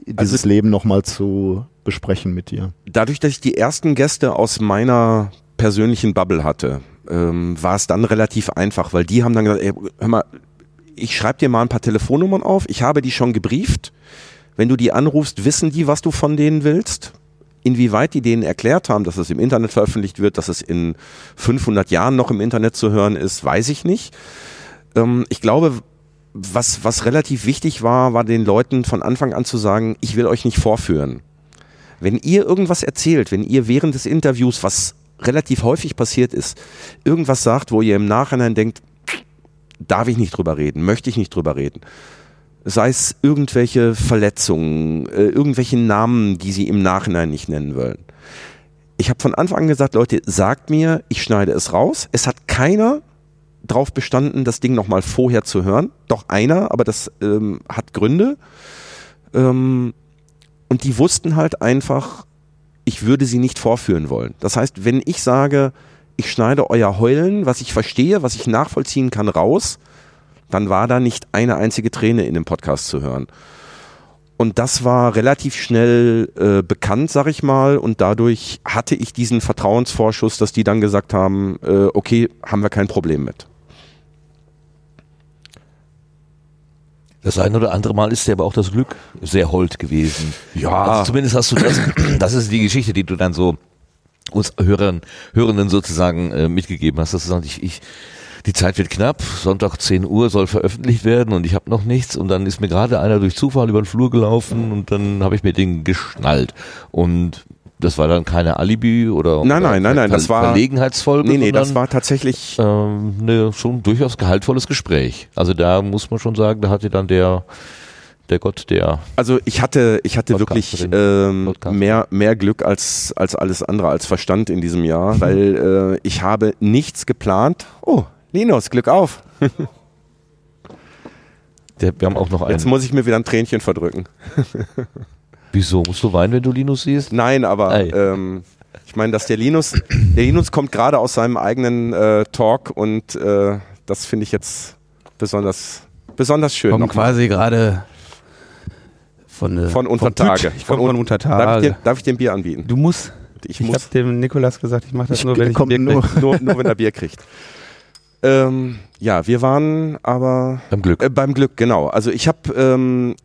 dieses Also- Leben nochmal zu besprechen mit dir? dadurch, dass ich die ersten Gäste aus meiner persönlichen Bubble hatte, ähm, war es dann relativ einfach, weil die haben dann gesagt, ey, hör mal, ich schreibe dir mal ein paar Telefonnummern auf, ich habe die schon gebrieft. Wenn du die anrufst, wissen die, was du von denen willst. Inwieweit die denen erklärt haben, dass es im Internet veröffentlicht wird, dass es in 500 Jahren noch im Internet zu hören ist, weiß ich nicht. Ähm, ich glaube, was, was relativ wichtig war, war den Leuten von Anfang an zu sagen, ich will euch nicht vorführen. Wenn ihr irgendwas erzählt, wenn ihr während des Interviews, was relativ häufig passiert ist, irgendwas sagt, wo ihr im Nachhinein denkt, darf ich nicht drüber reden, möchte ich nicht drüber reden. Sei es irgendwelche Verletzungen, äh, irgendwelche Namen, die sie im Nachhinein nicht nennen wollen. Ich habe von Anfang an gesagt, Leute, sagt mir, ich schneide es raus. Es hat keiner drauf bestanden, das Ding nochmal vorher zu hören. Doch einer, aber das ähm, hat Gründe. Ähm, und die wussten halt einfach, ich würde sie nicht vorführen wollen. Das heißt, wenn ich sage, ich schneide euer Heulen, was ich verstehe, was ich nachvollziehen kann, raus, dann war da nicht eine einzige Träne in dem Podcast zu hören. Und das war relativ schnell äh, bekannt, sag ich mal, und dadurch hatte ich diesen Vertrauensvorschuss, dass die dann gesagt haben, äh, okay, haben wir kein Problem mit. Das ein oder andere Mal ist dir aber auch das Glück sehr hold gewesen. Ja. Also zumindest hast du das, das ist die Geschichte, die du dann so uns Hörern, Hörenden sozusagen äh, mitgegeben hast, dass du sagst, ich, ich, die Zeit wird knapp, Sonntag 10 Uhr soll veröffentlicht werden und ich habe noch nichts und dann ist mir gerade einer durch Zufall über den Flur gelaufen und dann habe ich mir den geschnallt und das war dann keine Alibi oder, Nein, nein, nein, nein, das war- Verlegenheitsfolge, Nee, nee, das war tatsächlich, ähm, ne, schon durchaus gehaltvolles Gespräch. Also da muss man schon sagen, da hatte dann der der Gott der also ich hatte, ich hatte wirklich ähm, mehr, mehr Glück als, als alles andere, als Verstand in diesem Jahr, [laughs] weil äh, ich habe nichts geplant. Oh, Linus, Glück auf. [laughs] Der, wir haben auch noch einen. Jetzt muss ich mir wieder ein Tränchen verdrücken. [laughs] Wieso? Musst du weinen, wenn du Linus siehst? Nein, aber ähm, ich meine, dass der Linus, der Linus kommt gerade aus seinem eigenen äh, Talk und äh, das finde ich jetzt besonders, besonders schön. Kommen nochmal. quasi gerade von, äh, Von Untertage. Tüt. Ich komme Von von un- Untertage. Darf ich, dir, darf ich dir ein Bier anbieten? du musst. Ich, Ich, muss habe dem Nikolas gesagt, ich mache das nur, wenn ich Kommt Bier nur- nur, nur wenn er Bier kriegt. [laughs] Ähm, ja, wir waren aber Beim Glück. Äh, beim Glück, genau. Also ich habe ähm,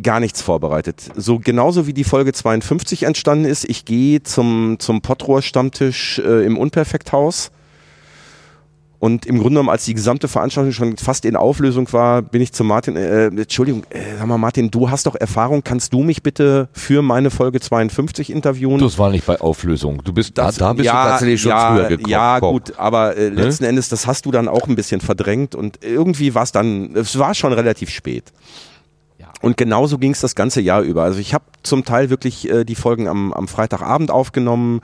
gar nichts vorbereitet. So genauso wie die Folge 52 entstanden ist, ich gehe zum, zum Pottrohr-Stammtisch äh, im Unperfekthaus. Und im Grunde genommen, als die gesamte Veranstaltung schon fast in Auflösung war, bin ich zu Martin, äh, Entschuldigung, äh, sag mal Martin, du hast doch Erfahrung, kannst du mich bitte für meine Folge 52 interviewen? Das war nicht bei Auflösung. Du bist Das- da, da bist ja, du tatsächlich schon ja, früher gekommen. Ja, gut, aber äh, letzten Endes, das hast du dann auch ein bisschen verdrängt und irgendwie war es dann, es war schon relativ spät. Und genauso ging es das ganze Jahr über. Also ich habe zum Teil wirklich äh, die Folgen am, am Freitagabend aufgenommen.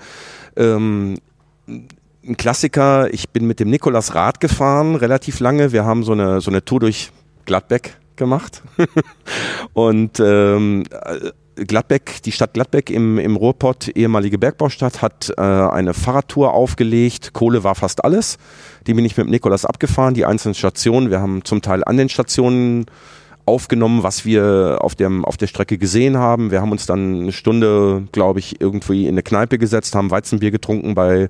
Ähm, ein Klassiker, ich bin mit dem Nikolas Rad gefahren, relativ lange. Wir haben so eine, so eine Tour durch Gladbeck gemacht. [laughs] und ähm, äh, Gladbeck, die Stadt Gladbeck im, im Ruhrpott, ehemalige Bergbaustadt, hat äh, eine Fahrradtour aufgelegt. Kohle war fast alles. Die bin ich mit Nikolas abgefahren, die einzelnen Stationen. Wir haben zum Teil an den Stationen aufgenommen, was wir auf, dem, auf der Strecke gesehen haben. Wir haben uns dann eine Stunde, glaube ich, irgendwie in eine Kneipe gesetzt, haben Weizenbier getrunken bei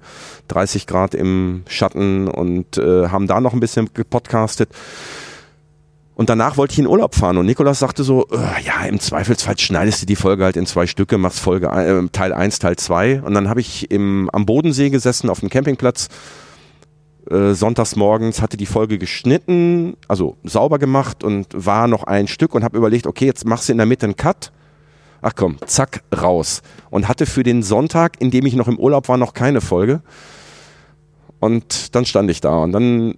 30 Grad im Schatten und äh, haben da noch ein bisschen gepodcastet. Und danach wollte ich in Urlaub fahren und Nikolas sagte so, äh, ja, im Zweifelsfall schneidest du die Folge halt in zwei Stücke, machst Folge äh, Teil 1, Teil 2 und dann habe ich im, am Bodensee gesessen auf dem Campingplatz äh, sonntags morgens hatte die Folge geschnitten, also sauber gemacht und war noch ein Stück und habe überlegt, okay, jetzt machst du in der Mitte einen Cut. Ach komm, zack, raus. Und hatte für den Sonntag, in dem ich noch im Urlaub war, noch keine Folge. Und dann stand ich da und dann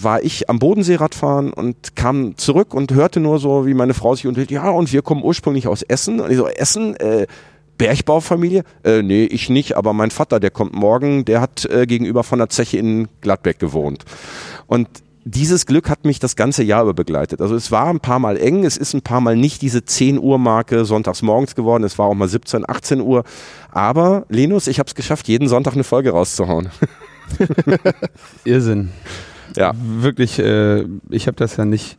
war ich am Bodensee Radfahren und kam zurück und hörte nur so, wie meine Frau sich unterhielt, ja, und wir kommen ursprünglich aus Essen. Und ich so, Essen, äh, Bergbaufamilie? Äh, nee, ich nicht, aber mein Vater, der kommt morgen, der hat äh, gegenüber von der Zeche in Gladbeck gewohnt. Und dieses Glück hat mich das ganze Jahr über begleitet. Also es war ein paar Mal eng, es ist ein paar Mal nicht diese 10 Uhr Marke sonntags morgens geworden, es war auch mal 17, 18 Uhr. Aber Linus, ich habe es geschafft, jeden Sonntag eine Folge rauszuhauen. [laughs] Irrsinn. Ja. wirklich, äh, ich habe das ja nicht,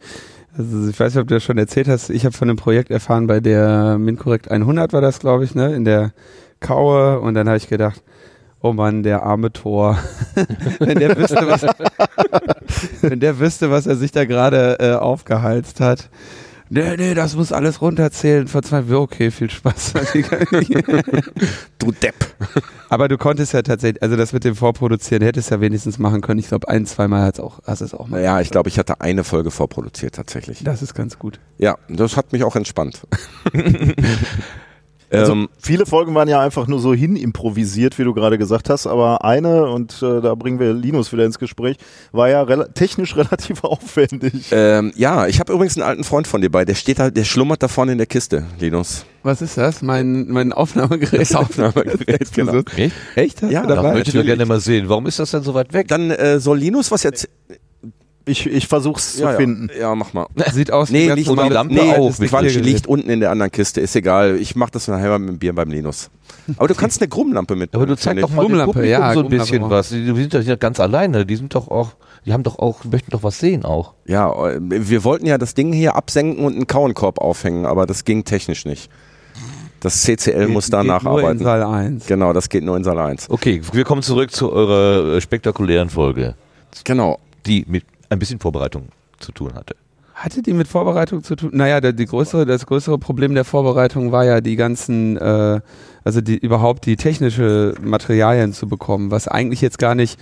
also ich weiß nicht, ob du das schon erzählt hast, ich habe von einem Projekt erfahren, bei der MinCorrect 100 war das, glaube ich, ne, in der Kaue. Und dann habe ich gedacht, oh Mann, der arme Tor, [laughs] wenn der wüsste, was, [laughs] wenn der wüsste, was er sich da gerade äh, aufgehalst hat. Nee, nee, das muss alles runterzählen. Verzweifelt, okay, viel Spaß. [laughs] Du Depp. Aber du konntest ja tatsächlich, also das mit dem Vorproduzieren hättest ja wenigstens machen können. Ich glaube, ein, zweimal hat's auch, hast du es auch mal. Ja, ich glaube, ich hatte eine Folge vorproduziert tatsächlich. Das ist ganz gut. Ja, das hat mich auch entspannt. [laughs] Also ähm, viele Folgen waren ja einfach nur so hin improvisiert, wie du gerade gesagt hast, aber eine, und äh, da bringen wir Linus wieder ins Gespräch, war ja rela technisch [laughs] relativ aufwendig. ähm, ja, ich habe übrigens einen alten Freund von dir bei, der steht da, der schlummert da vorne in der Kiste, Linus. Was ist das? Mein, mein Aufnahmegerät. Das Aufnahmegerät, [laughs] genau. Echt? Echt? Ja, da Das dabei? möchte ich gerne mal sehen. Warum ist das denn so weit weg? Dann äh, soll Linus was erzählen. Ich, ich versuch's zu Ja, ja. finden. ja, mach mal. [laughs] Sieht aus Nee, wie liegt, normales Lampe nee, nee, Quatsch, liegt unten in der anderen Kiste, ist egal. Ich mach das nachher mit dem Bier beim Linus. Aber du [laughs] kannst eine Grummlampe mit. Aber du zeig doch mal Grummlampe, ja, so ein Grummlampe bisschen was. Die, die sind doch nicht ganz alleine. Die sind doch auch, die haben doch auch, möchten doch was sehen auch. Ja, wir wollten ja das Ding hier absenken und einen Kauenkorb aufhängen, aber das ging technisch nicht. Das CCL muss da Geht Nur in nacharbeiten. Saal 1. Genau, das geht nur in Saal 1. Okay, wir kommen zurück zu eurer äh, spektakulären Folge, Genau. die mit ein bisschen Vorbereitung zu tun hatte. Hatte die mit Vorbereitung zu tun? Naja, der, die größere, das größere Problem der Vorbereitung war ja die ganzen, äh, also die überhaupt die technische Materialien zu bekommen, was eigentlich jetzt gar nicht,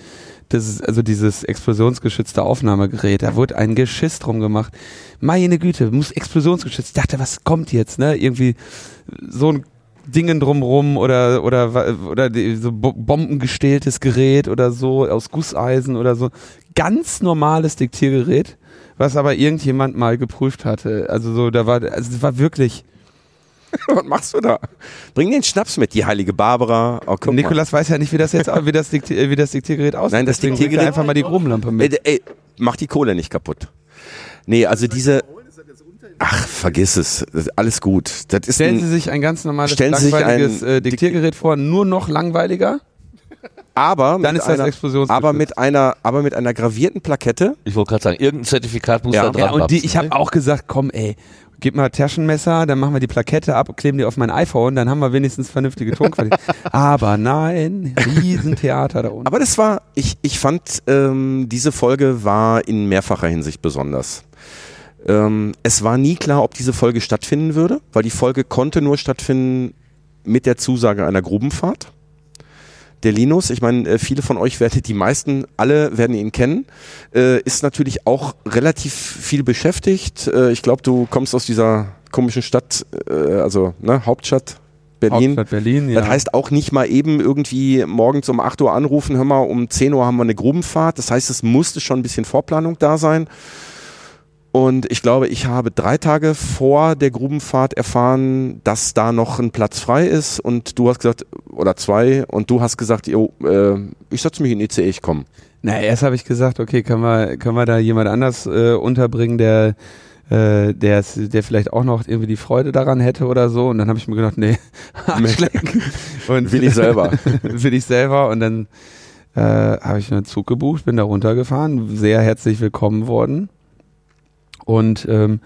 das ist also dieses explosionsgeschützte Aufnahmegerät, da wurde ein Geschiss drum gemacht. Meine Güte, muss explosionsgeschützt. Ich dachte, was kommt jetzt, ne? Irgendwie so ein Dingen drumrum oder oder oder die, so bo- bombengestähltes Gerät oder so aus Gusseisen oder so ganz normales Diktiergerät, was aber irgendjemand mal geprüft hatte. Also so da war also es war wirklich [laughs] Was machst du da? Bring den Schnaps mit, die heilige Barbara. Oh, Nikolas weiß ja nicht, wie das jetzt wie das, Dikti äh, wie das Diktiergerät aussieht. Nein, das Deswegen er Diktiergerät- einfach mal die Grubenlampe mit. Ey, ey, mach die Kohle nicht kaputt. Nee, also diese. Ach, vergiss es. Das ist alles gut. Das ist Stellen ein, Sie sich ein ganz normales langweiliges ein äh, Diktiergerät vor, nur noch langweiliger. Aber Dann mit ist das einer, explosionsgeschützt. aber mit einer, aber mit einer gravierten Plakette. Ich wollte gerade sagen, irgendein Zertifikat muss Ja. da dran Ja, und die, ich habe ne? auch gesagt, komm, ey, gib mal Taschenmesser, dann machen wir die Plakette ab, kleben die auf mein iPhone, dann haben wir wenigstens vernünftige Tonqualität. [laughs] Aber nein, Riesentheater da unten. Aber das war, ich, ich fand, ähm, diese Folge war in mehrfacher Hinsicht besonders. Ähm, es war nie klar, ob diese Folge stattfinden würde, weil die Folge konnte nur stattfinden mit der Zusage einer Grubenfahrt. Der Linus, ich meine, äh, viele von euch werdet, die meisten, alle werden ihn kennen, äh, ist natürlich auch relativ viel beschäftigt. Äh, ich glaube, du kommst aus dieser komischen Stadt, äh, also ne, Hauptstadt Berlin. Hauptstadt Berlin, ja. Das heißt auch nicht mal eben irgendwie morgens um 8 Uhr anrufen, hör mal, um 10 Uhr haben wir eine Grubenfahrt. Das heißt, es musste schon ein bisschen Vorplanung da sein. Und ich glaube, ich habe drei Tage vor der Grubenfahrt erfahren, dass da noch ein Platz frei ist. Und du hast gesagt, oder zwei, und du hast gesagt, jo, äh, ich setze mich in ICE, ich komme. Na, erst habe ich gesagt, okay, können wir, können wir da jemand anders äh, unterbringen, der, äh, der, der vielleicht auch noch irgendwie die Freude daran hätte oder so. Und dann habe ich mir gedacht, nee. [laughs] Und [laughs] Will ich selber. [laughs] will ich selber. Und dann äh, habe ich einen Zug gebucht, bin da runtergefahren, sehr herzlich willkommen worden. Und ähm,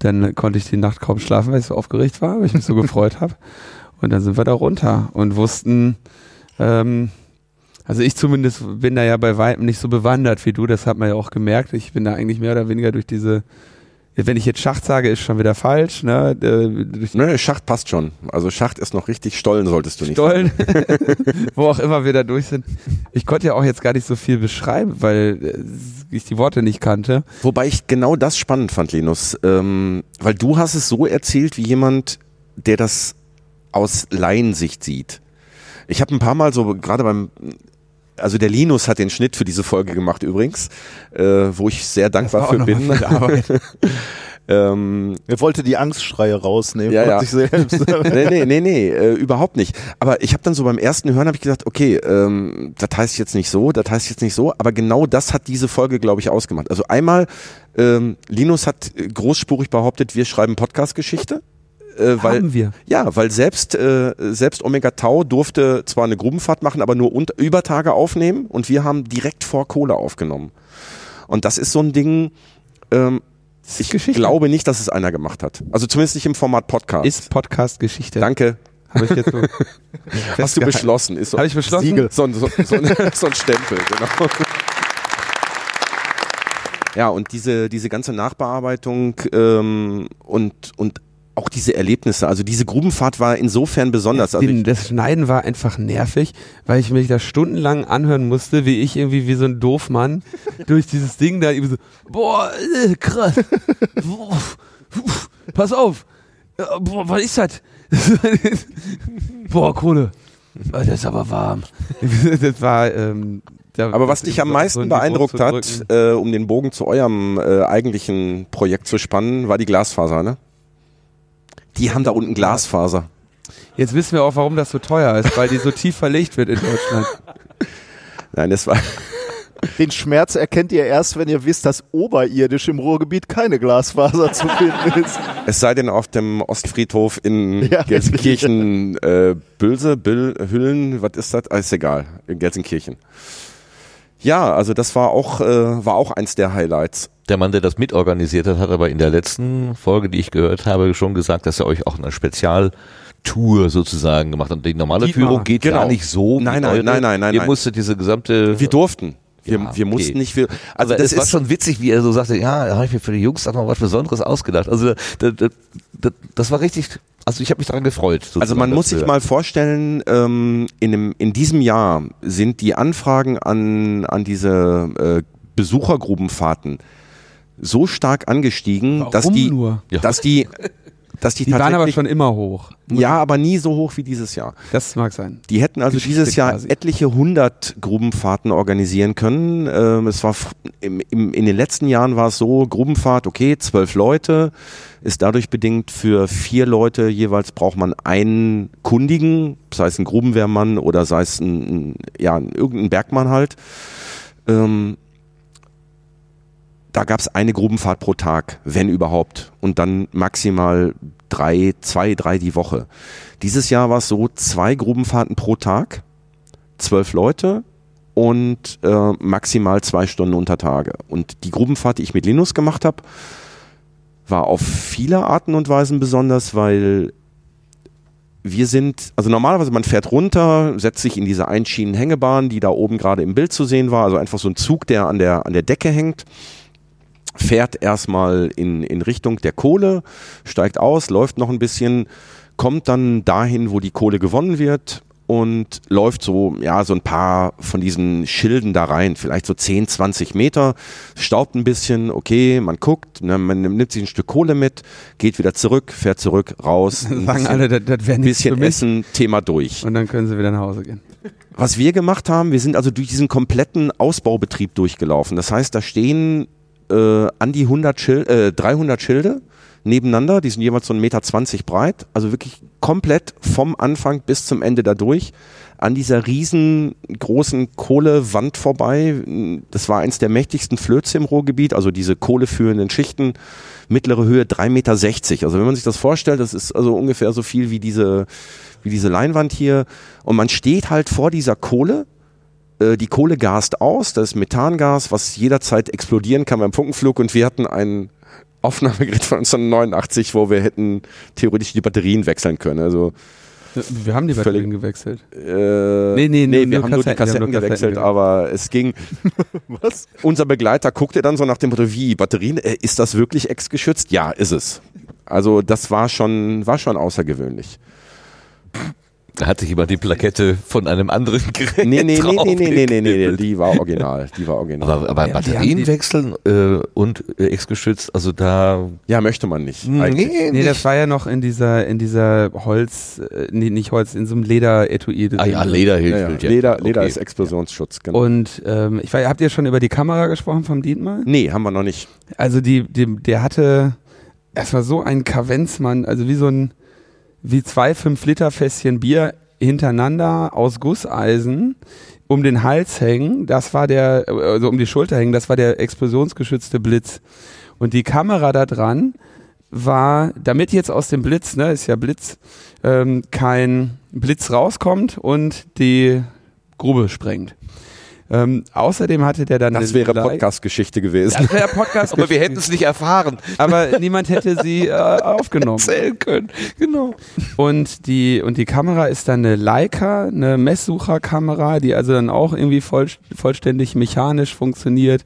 dann konnte ich die Nacht kaum schlafen, weil ich so aufgeregt war, weil ich mich so gefreut habe. Und dann sind wir da runter und wussten, ähm, also ich zumindest bin da ja bei weitem nicht so bewandert wie du, das hat man ja auch gemerkt. Ich bin da eigentlich mehr oder weniger durch diese, wenn ich jetzt Schacht sage, ist schon wieder falsch, ne? Äh, Ne, Schacht passt schon. Also Schacht ist noch richtig, Stollen solltest du nicht. Stollen, [laughs] wo auch immer wir da durch sind. Ich konnte ja auch jetzt gar nicht so viel beschreiben, weil äh, ich die Worte nicht kannte. Wobei ich genau das spannend fand, Linus. Ähm, weil du hast es so erzählt wie jemand, der das aus Laiensicht sieht. Ich habe ein paar Mal so, gerade beim, also der Linus hat den Schnitt für diese Folge gemacht übrigens, äh, wo ich sehr dankbar war auch für bin. [laughs] ähm, Er wollte die Angstschreie rausnehmen Ja, ja. sich selbst. [laughs] nee, nee, nee, nee, äh, überhaupt nicht. Aber ich habe dann so beim ersten Hören habe ich gesagt, okay, ähm, das heißt jetzt nicht so, das heißt jetzt nicht so, aber genau das hat diese Folge, glaube ich, ausgemacht. Also einmal, ähm, Linus hat großspurig behauptet, wir schreiben Podcast-Geschichte. Äh, weil, Haben wir. Ja, weil selbst, äh, selbst Omega Tau durfte zwar eine Grubenfahrt machen, aber nur unter, über Tage aufnehmen und wir haben direkt vor Kohle aufgenommen. Und das ist so ein Ding, ähm, ich Geschichte. glaube nicht, dass es einer gemacht hat. Also zumindest nicht im Format Podcast. Ist Podcast-Geschichte. Danke. Habe ich jetzt so [laughs] Hast du beschlossen. Ist so, Habe ich beschlossen? Siegel. So, ein- so, so, [laughs] so ein Stempel, genau. Ja, und diese, diese ganze Nachbearbeitung ähm, und, und auch diese Erlebnisse, also diese Grubenfahrt war insofern besonders. Also Den, ich, das Schneiden war einfach nervig, weil ich mich da stundenlang anhören musste, wie ich irgendwie wie so ein Doofmann [laughs] durch dieses Ding da irgendwie so, boah, äh, krass, boah, pass auf, Ja, boah, was ist das? [laughs] boah, Kohle, Ah, das ist aber warm. [laughs] das war, ähm, da- aber was dich am so meisten Niveau beeindruckt hat, äh, um den Bogen zu eurem äh, eigentlichen Projekt zu spannen, war die Glasfaser, ne? Die haben da unten Glasfaser. Jetzt wissen wir auch, warum das so teuer ist, weil die so tief verlegt wird in Deutschland. [laughs] Nein, das war, [laughs] Den Schmerz erkennt ihr erst, wenn ihr wisst, dass oberirdisch im Ruhrgebiet keine Glasfaser zu finden ist. [laughs] Es sei denn auf dem Ostfriedhof in Ja, Gelsenkirchen, äh, Bülse, Bill, Hüllen, was ist das? Ah, ist egal, in Gelsenkirchen. Ja, also das war auch, äh, war auch eins der Highlights. Der Mann, der das mitorganisiert hat, hat aber in der letzten Folge, die ich gehört habe, schon gesagt, dass er euch auch eine Spezialtour sozusagen gemacht hat. Und die normale Dietmar. Führung geht Genau. gar nicht so. Nein, nein, nein, nein, nein, Ihr nein. musstet diese gesamte. Wir durften. Wir, Ja, wir okay. mussten nicht viel. also Also das es war ist schon witzig, wie er so sagte, ja, da habe ich mir für die Jungs auch noch was Besonderes ausgedacht. Also das, das, das, das war richtig, also ich habe mich daran gefreut. Also man muss sich mal vorstellen, ähm, in, dem, in diesem Jahr sind die Anfragen an, an diese äh, Besuchergrubenfahrten so stark angestiegen, dass Warum die, nur? Dass die, dass die, Die waren aber schon immer hoch. ja, aber nie so hoch wie dieses Jahr. Das mag sein. Die hätten also Geschichte dieses Jahr quasi. etliche hundert Grubenfahrten organisieren können. Ähm, es war im, im, in den letzten Jahren war es so, Grubenfahrt, okay, zwölf Leute, ist dadurch bedingt, für vier Leute jeweils braucht man einen Kundigen, sei es ein Grubenwehrmann oder sei es ein, ja, ein- irgendein Bergmann halt. Ähm, da gab es eine Grubenfahrt pro Tag, wenn überhaupt. Und dann maximal drei, zwei, drei die Woche. Dieses Jahr war es so, zwei Grubenfahrten pro Tag, zwölf Leute und äh, maximal zwei Stunden unter Tage. Und die Grubenfahrt, die ich mit Linus gemacht habe, war auf viele Arten und Weisen besonders, weil wir sind, also normalerweise man fährt runter, setzt sich in diese Einschienen-Hängebahn, die da oben gerade im Bild zu sehen war, also einfach so ein Zug, der an der, an der Decke hängt fährt erstmal in, in Richtung der Kohle, steigt aus, läuft noch ein bisschen, kommt dann dahin, wo die Kohle gewonnen wird und läuft so, ja, so ein paar von diesen Schilden da rein, vielleicht so 10, 20 Meter, staubt ein bisschen, okay, man guckt, ne, man nimmt sich ein Stück Kohle mit, geht wieder zurück, fährt zurück, raus, [laughs] ein Sagen bisschen, alle, das, das wäre nichts bisschen. Essen, Thema durch. Und dann können sie wieder nach Hause gehen. Was wir gemacht haben, wir sind also durch diesen kompletten Ausbaubetrieb durchgelaufen. Das heißt, da stehen äh, an die 100 Schil äh, 300 Schilde nebeneinander, die sind jeweils so 1,20 Meter breit, also wirklich komplett vom Anfang bis zum Ende dadurch an dieser riesengroßen Kohlewand vorbei. Das war eins der mächtigsten Flöze im Ruhrgebiet, also diese kohleführenden Schichten, mittlere Höhe 3,60 Meter. Also wenn man sich das vorstellt, das ist also ungefähr so viel wie diese, wie diese Leinwand hier. Und man steht halt vor dieser Kohle. Äh, die Kohle gast aus, das ist Methangas, was jederzeit explodieren kann beim Funkenflug. Und wir hatten ein Aufnahmegerät von 1989, wo wir hätten theoretisch die Batterien wechseln können. Also Wir haben die Batterien gewechselt. äh, Nee, nee, nur- wir nur haben nur die Kassetten, wir haben Kassetten nur Kassetten gewechselt, gehabt. aber es ging. [laughs] Was? Unser Begleiter guckte dann so nach dem Motto, wie Batterien, äh, ist das wirklich ex-geschützt? Ja, ist es. Also das war schon, war schon außergewöhnlich. Da hatte ich immer die Plakette von einem anderen Gerät. Nee, nee, drauf nee, nee, nee, nee, nee, nee, die war original. Die war original. Aber, aber ja, Batterien wechseln äh, und äh, Ex-geschützt, also da. Ja, möchte man nicht. Eigentlich. Nee, nee, das war ja noch in dieser, in dieser Holz, äh, nee, nicht Holz, in so einem Leder-Etui. Ah ja, Leder hilft. Ja, ja. ja. Leder, Leder okay. ist Explosionsschutz, genau. Und ähm, ich weiß, habt ihr schon über die Kamera gesprochen vom Dietmar? Nee, haben wir noch nicht. Also die, die der hatte, es war so ein Kavenzmann, also wie so ein wie zwei 5 Liter Fässchen Bier hintereinander aus Gusseisen um den Hals hängen, das war der, also um die Schulter hängen, das war der explosionsgeschützte Blitz. Und die Kamera da dran war, damit jetzt aus dem Blitz, ne, ist ja Blitz, ähm, kein Blitz rauskommt und die Grube sprengt. Ähm, außerdem hatte der dann Das wäre Podcast-Geschichte gewesen. Das wäre Podcast, [laughs] Aber wir hätten es nicht erfahren. aber niemand hätte sie äh, aufgenommen. Erzählen können. Genau. Und die, und die Kamera ist dann eine Leica, eine Messsucherkamera, die also dann auch irgendwie voll, vollständig mechanisch funktioniert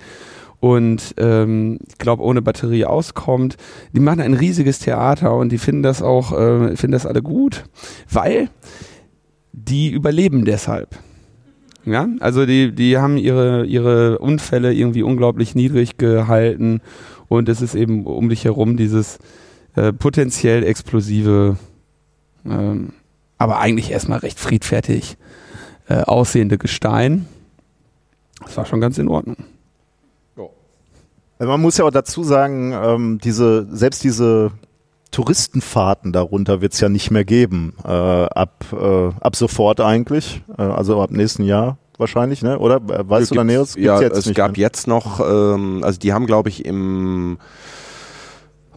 und ähm, ich glaube ohne Batterie auskommt. Die machen ein riesiges Theater und die finden das auch, äh, finden das alle gut, weil die überleben deshalb. Ja, also die, die haben ihre, ihre Unfälle irgendwie unglaublich niedrig gehalten und es ist eben um dich herum dieses äh, potenziell explosive, ähm, aber eigentlich erstmal recht friedfertig äh, aussehende Gestein. Das war schon ganz in Ordnung. Man muss ja auch dazu sagen, ähm, diese, selbst diese Touristenfahrten darunter wird es ja nicht mehr geben. Äh, ab, äh, ab sofort eigentlich. Äh, also ab nächsten Jahr wahrscheinlich, ne? Oder? Äh, Weißt du da Näheres? Gibt's Ja, jetzt es nicht gab mehr. jetzt noch, ähm, also die haben, glaube ich, im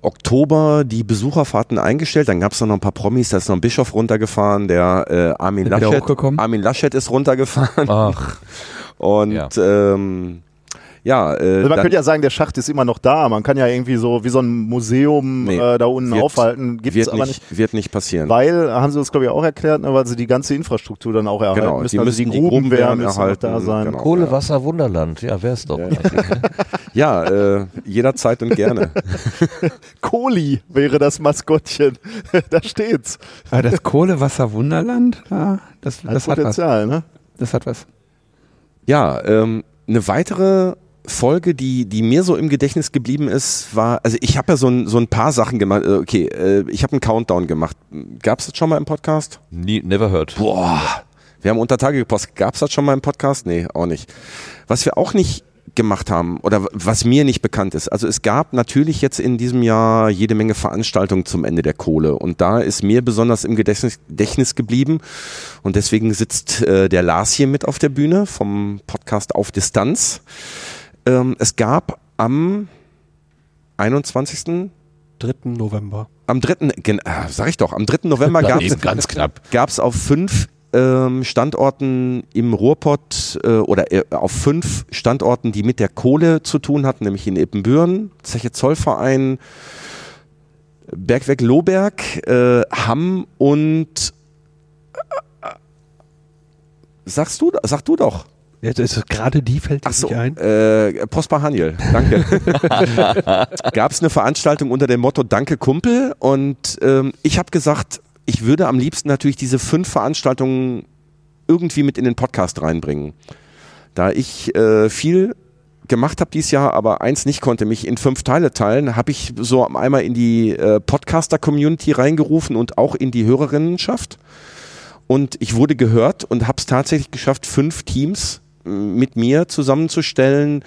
Oktober die Besucherfahrten eingestellt. Dann gab es noch ein paar Promis, da ist noch ein Bischof runtergefahren, der äh, Armin Laschet. Armin Laschet ist runtergefahren. Ach. Und Ja. ähm, ja, äh, Also man könnte ja sagen, der Schacht ist immer noch da. Man kann ja irgendwie so wie so ein Museum Nee, äh, da unten wird- aufhalten. Gibt es wird, aber nicht, nicht. wird nicht passieren. Weil, haben sie uns glaube ich auch erklärt, ne, weil sie die ganze Infrastruktur dann auch erhalten Genau, müssen. die also müssen die die Gruben Gruben müssen noch erhalten, da sein. genau. Kohle, Wasser, Wunderland. Ja, wär's doch. [laughs] Ja, äh, jederzeit und gerne. [laughs] Kohli wäre das Maskottchen. [laughs] da steht's. Aber das Kohlewasser-Wunderland, ja, das, Hat das hat was. Potenzial, ne? Das hat was. Ja, ähm, eine weitere Folge, die, die mir so im Gedächtnis geblieben ist, war, also ich habe ja so ein, so ein paar Sachen gemacht. Äh, Okay, äh, ich habe einen Countdown gemacht. Gab es das schon mal im Podcast? Nie, never heard. Boah, wir haben unter Tage gepostet. Gab es das schon mal im Podcast? Nee, auch nicht. Was wir auch nicht gemacht haben oder was mir nicht bekannt ist. Also es gab natürlich jetzt in diesem Jahr jede Menge Veranstaltungen zum Ende der Kohle und da ist mir besonders im Gedächtnis, Gedächtnis geblieben und deswegen sitzt äh, der Lars hier mit auf der Bühne vom Podcast Auf Distanz. Ähm, es gab am 21. 3. November. Am 3. Gen äh, sag ich doch, am 3. November [laughs] gab es Eben ganz knapp. gab es auf fünf ähm, Standorten im Ruhrpott äh, oder äh, auf fünf Standorten, die mit der Kohle zu tun hatten, nämlich in Ippenbüren, Zeche Zollverein, Bergwerk Lohberg, äh, Hamm und äh, sagst du, sag du doch. Jetzt ist gerade die fällt Ach so, nicht ein. äh, Prosper Haniel, danke. [laughs] Gab es eine Veranstaltung unter dem Motto Danke Kumpel und ähm, ich habe gesagt, ich würde am liebsten natürlich diese fünf Veranstaltungen irgendwie mit in den Podcast reinbringen. Da ich äh, viel gemacht habe dieses Jahr, aber eins nicht konnte, mich in fünf Teile teilen, habe ich so einmal in die äh, Podcaster-Community reingerufen und auch in die Hörerinnenschaft. Und ich wurde gehört und habe es tatsächlich geschafft, fünf Teams mit mir zusammenzustellen,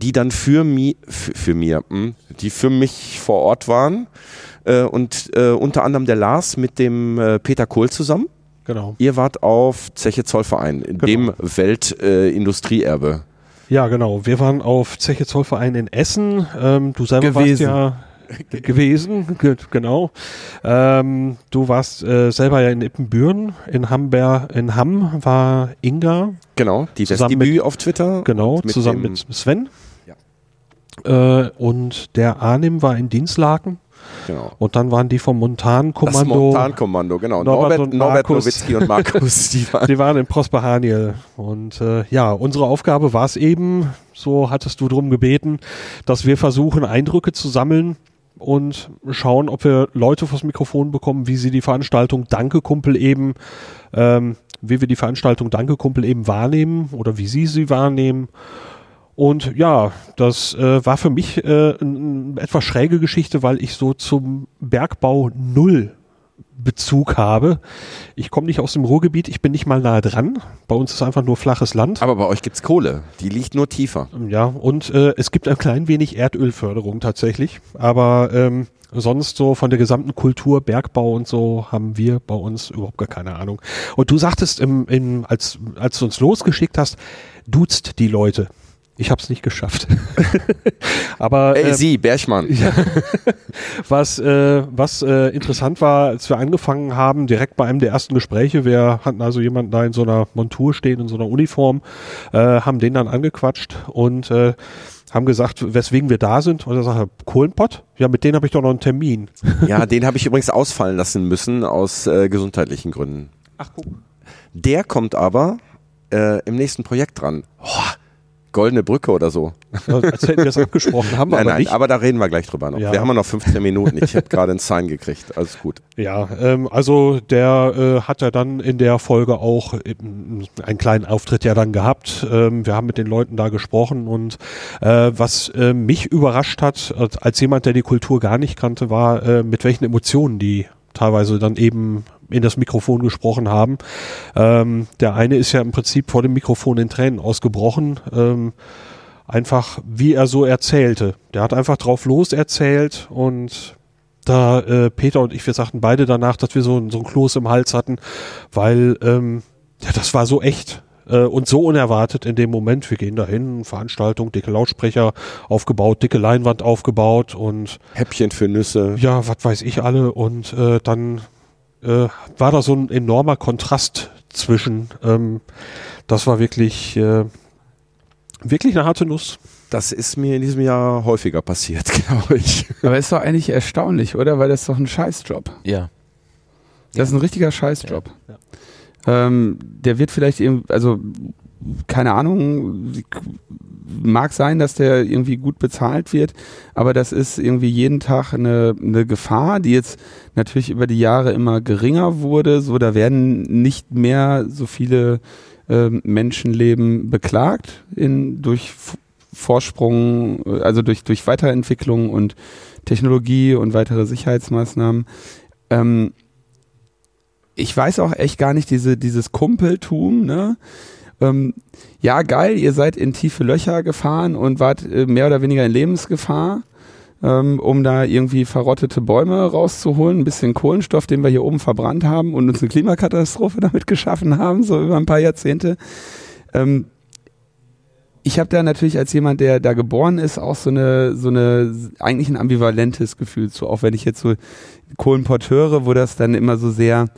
die dann für, mi für, für mir, hm, die für mich vor Ort waren. Äh, und äh, unter anderem der Lars mit dem äh, Peter Kohl zusammen. Genau. Ihr wart auf Zeche Zollverein, dem Weltindustrieerbe. Industrieerbe. Ja, genau. Wir waren auf Zeche Zollverein in Essen. Ähm, du selber Gewesen. warst ja [laughs] gewesen, Ge- genau. Ähm, du warst äh, selber ja in Ippenbüren, in Hamburg, in Hamm war Inga, genau, die Zusammen Westdebüt auf Twitter. genau, mit zusammen mit Sven. Äh, und der Arnim war in Dienstlaken Genau. und dann waren die vom Das Montankommando. Montankommando, genau. Norbert Norbert, und Norbert Markus. Nowitzki und Markus, [laughs] die waren Die waren in Prosper Haniel. Und äh, ja, unsere Aufgabe war es eben, so hattest du drum gebeten, dass wir versuchen, Eindrücke zu sammeln und schauen, ob wir Leute vors Mikrofon bekommen, wie sie die Veranstaltung Danke Kumpel eben, ähm, wie wir die Veranstaltung Danke Kumpel eben wahrnehmen oder wie sie sie wahrnehmen. Und ja, das äh, war für mich äh, eine etwas schräge Geschichte, weil ich so zum Bergbau null Bezug habe. Ich komme nicht aus dem Ruhrgebiet, ich bin nicht mal nahe dran. Bei uns ist einfach nur flaches Land. Aber bei euch gibt's Kohle. Die liegt nur tiefer. Ja, und äh, es gibt ein klein wenig Erdölförderung tatsächlich. Aber ähm, sonst so von der gesamten Kultur, Bergbau und so haben wir bei uns überhaupt gar keine Ahnung. Und du sagtest, im, im, als, als du uns losgeschickt hast, duzt die Leute. Ich habe es nicht geschafft. [laughs] Aber Ey, ähm, Sie, Bergmann. [laughs] Ja. was äh, was äh, interessant war, als wir angefangen haben, direkt bei einem der ersten Gespräche, wir hatten also jemanden da in so einer Montur stehen, in so einer Uniform, äh, haben den dann angequatscht und äh, haben gesagt, weswegen wir da sind. Und er sagte, Kohlenpott? Ja, mit denen habe ich doch noch einen Termin. [laughs] Ja, den habe ich übrigens ausfallen lassen müssen aus äh, gesundheitlichen Gründen. Ach, guck. Der kommt aber äh, im nächsten Projekt dran. Oh, Goldene Brücke oder so. Als hätten wir es abgesprochen, haben wir Nein, aber nein, nicht. aber da reden wir gleich drüber noch. Ja. Wir haben ja noch 15 Minuten. Ich habe gerade ein Sign gekriegt. Alles gut. Ja, ähm, also der äh, hat ja dann in der Folge auch einen kleinen Auftritt ja dann gehabt. Ähm, wir haben mit den Leuten da gesprochen und äh, was äh, mich überrascht hat, als, als jemand, der die Kultur gar nicht kannte, war, äh, mit welchen Emotionen die teilweise dann eben in das Mikrofon gesprochen haben. Ähm, der eine ist ja im Prinzip vor dem Mikrofon in Tränen ausgebrochen. Ähm, einfach, wie er so erzählte. Der hat einfach drauf los erzählt und da äh, Peter und ich, wir sagten beide danach, dass wir so, so ein Kloß im Hals hatten, weil ähm, ja, das war so echt äh, und so unerwartet in dem Moment. Wir gehen dahin, Veranstaltung, dicke Lautsprecher aufgebaut, dicke Leinwand aufgebaut und Häppchen für Nüsse. ja, was weiß ich alle. Und äh, dann äh, war da so ein enormer Kontrast zwischen. Ähm, das war wirklich, äh, wirklich eine harte Nuss. Das ist mir in diesem Jahr häufiger passiert, [laughs] glaube ich. Aber ist doch eigentlich erstaunlich, oder? Weil das ist doch ein Scheißjob. Ja. Das ist ein richtiger Scheißjob. Ähm, der wird vielleicht irgendwie, also keine Ahnung, mag sein, dass der irgendwie gut bezahlt wird, aber das ist irgendwie jeden Tag eine, eine Gefahr, die jetzt natürlich über die Jahre immer geringer wurde. So, da werden nicht mehr so viele ähm, Menschenleben beklagt in, durch Vorsprung, äh, also durch, durch Weiterentwicklung und Technologie und weitere Sicherheitsmaßnahmen. Ähm, ich weiß auch echt gar nicht, diese, dieses Kumpeltum, ne? Ähm, ja, geil, ihr seid in tiefe Löcher gefahren und wart äh, mehr oder weniger in Lebensgefahr, ähm, um da irgendwie verrottete Bäume rauszuholen, ein bisschen Kohlenstoff, den wir hier oben verbrannt haben und uns eine Klimakatastrophe [laughs] damit geschaffen haben, so über ein paar Jahrzehnte. Ähm, ich habe da natürlich als jemand, der da geboren ist, auch so eine, so eine, eigentlich ein ambivalentes Gefühl zu, auch wenn ich jetzt so Kohlenpott höre, wo das dann immer so sehr,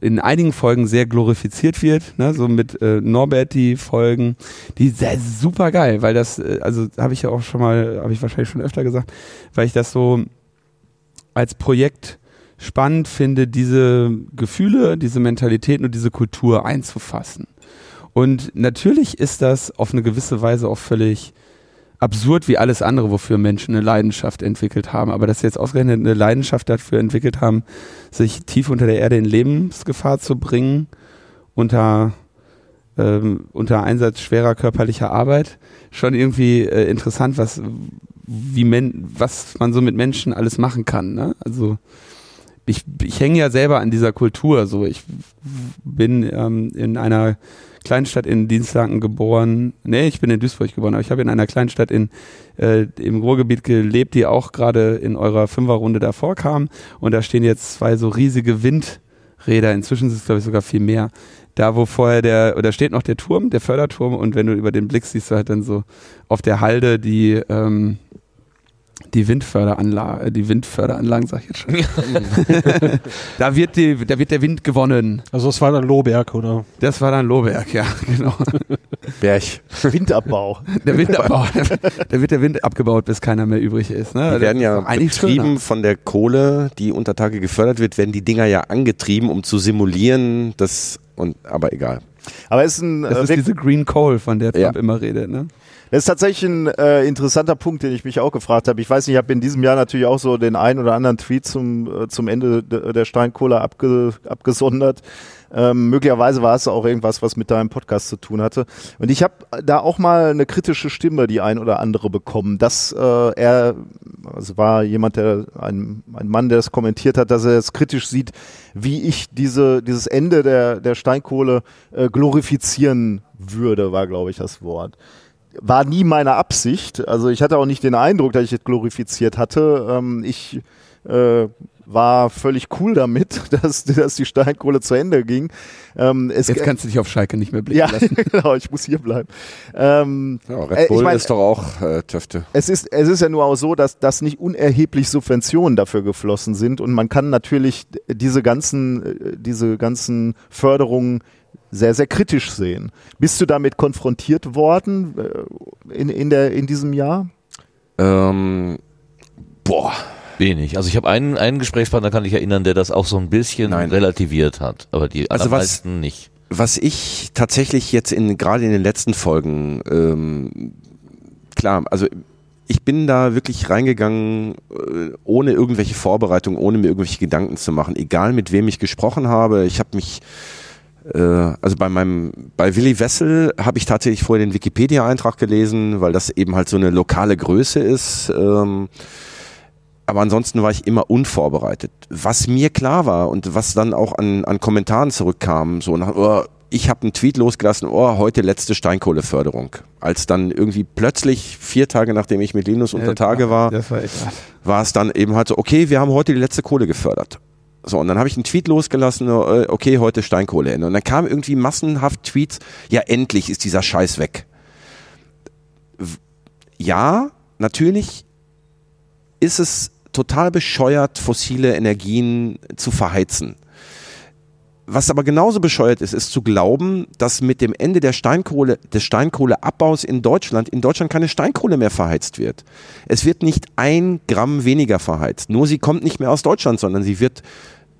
in einigen Folgen sehr glorifiziert wird, ne? so mit äh, Norbert die Folgen, die sehr super geil, weil das, äh, also habe ich ja auch schon mal, habe ich wahrscheinlich schon öfter gesagt, weil ich das so als Projekt spannend finde, diese Gefühle, diese Mentalitäten und diese Kultur einzufassen. Und natürlich ist das auf eine gewisse Weise auch völlig absurd wie alles andere, wofür Menschen eine Leidenschaft entwickelt haben. Aber dass sie jetzt ausgerechnet eine Leidenschaft dafür entwickelt haben, sich tief unter der Erde in Lebensgefahr zu bringen, unter, ähm, unter Einsatz schwerer körperlicher Arbeit, schon irgendwie äh, interessant, was, wie men was man so mit Menschen alles machen kann. Ne? Also ich, ich hänge ja selber an dieser Kultur. So, ich bin ähm, in einer Kleinstadt in Dienstlaken geboren. Nee, ich bin in Duisburg geboren, aber ich habe in einer Kleinstadt in, äh, im Ruhrgebiet gelebt, die auch gerade in eurer Fünferrunde davor kam. Und da stehen jetzt zwei so riesige Windräder. Inzwischen sind es, glaube ich, sogar viel mehr. Da, wo vorher der, oder steht noch der Turm, der Förderturm, und wenn du über den Blick siehst, du halt dann so auf der Halde die, ähm, die Windförderanlage, die Windförderanlagen, sag ich jetzt schon. [laughs] da, wird die, da wird der Wind gewonnen. Also das war dann Lohberg, oder? Das war dann Lohberg, ja, [laughs] genau. Berg. Windabbau. Der Wind abbaut, da wird der Wind abgebaut, bis keiner mehr übrig ist. Ne? Die werden ja betrieben schöner. von der Kohle, die unter Tage gefördert wird, werden die Dinger ja angetrieben, um zu simulieren, das und aber egal. Aber es ist ein Das äh, ist diese Green Coal, von der Trump Ja. immer redet. Ne? Das ist tatsächlich ein äh, interessanter Punkt, den ich mich auch gefragt habe. Ich weiß nicht, ich habe in diesem Jahr natürlich auch so den ein oder anderen Tweet zum, äh, zum Ende de, der Steinkohle abge, abgesondert. Ähm, möglicherweise war es auch irgendwas, was mit deinem Podcast zu tun hatte. Und ich habe da auch mal eine kritische Stimme, die ein oder andere bekommen. Dass äh, er, also war jemand, der ein, ein Mann, der es kommentiert hat, dass er es kritisch sieht, wie ich diese, dieses Ende der, der Steinkohle äh, glorifizieren würde, war, glaube ich, das Wort war nie meine Absicht. Also ich hatte auch nicht den Eindruck, dass ich es glorifiziert hatte. Ähm, ich äh, war völlig cool damit, [laughs] dass, dass die Steinkohle zu Ende ging. Ähm, Jetzt kannst du dich auf Schalke nicht mehr blicken ja, lassen. [laughs] genau, ich muss hier bleiben. Ähm, Ja, Äh, Red ich Bull mein- ist doch auch äh, Töfte. es ist, es ist ja nur auch so, dass, dass nicht unerheblich Subventionen dafür geflossen sind und man kann natürlich diese ganzen, äh, diese ganzen Förderungen sehr, sehr kritisch sehen. Bist du damit konfrontiert worden äh, in, in, der, in diesem Jahr? Ähm, boah, Wenig. Also ich habe einen, einen Gesprächspartner, kann ich erinnern, der das auch so ein bisschen Nein. relativiert hat, aber die Also was- allermeisten nicht. was ich tatsächlich jetzt in gerade in den letzten Folgen ähm, klar, also ich bin da wirklich reingegangen, äh, ohne irgendwelche Vorbereitung, ohne mir irgendwelche Gedanken zu machen, egal mit wem ich gesprochen habe. Ich habe mich also bei meinem, bei Willi Wessel habe ich tatsächlich vorher den Wikipedia-Eintrag gelesen, weil das eben halt so eine lokale Größe ist. Ähm, aber ansonsten war ich immer unvorbereitet. Was mir klar war und was dann auch an, an Kommentaren zurückkam, so nach, oh, ich habe einen Tweet losgelassen, oh, heute letzte Steinkohleförderung. Als dann irgendwie plötzlich vier Tage nachdem ich mit Linus unter Tage war, war es dann eben halt so, okay, wir haben heute die letzte Kohle gefördert. So, und dann habe ich einen Tweet losgelassen, äh, okay, heute Steinkohleende. Und dann kam irgendwie massenhaft Tweets, ja, endlich ist dieser Scheiß weg. Ja, natürlich ist es total bescheuert, fossile Energien zu verheizen. Was aber genauso bescheuert ist, ist zu glauben, dass mit dem Ende der Steinkohle, des Steinkohleabbaus in Deutschland, in Deutschland keine Steinkohle mehr verheizt wird. Es wird nicht ein Gramm weniger verheizt. Nur sie kommt nicht mehr aus Deutschland, sondern sie wird,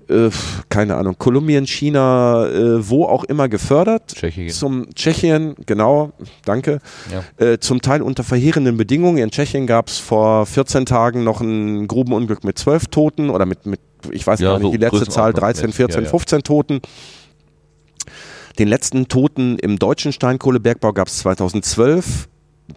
äh, keine Ahnung, Kolumbien, China, äh, wo auch immer gefördert. Tschechien. Zum Tschechien, genau, danke. Ja. Äh, zum Teil unter verheerenden Bedingungen. In Tschechien gab es vor 14 Tagen noch ein Grubenunglück mit 12 Toten oder mit, mit ich weiß Ja, gar nicht, so die letzte Zahl, Größenordnung 13, mäßig. 14, Ja, ja. 15 Toten. Den letzten Toten im deutschen Steinkohlebergbau gab es 2012.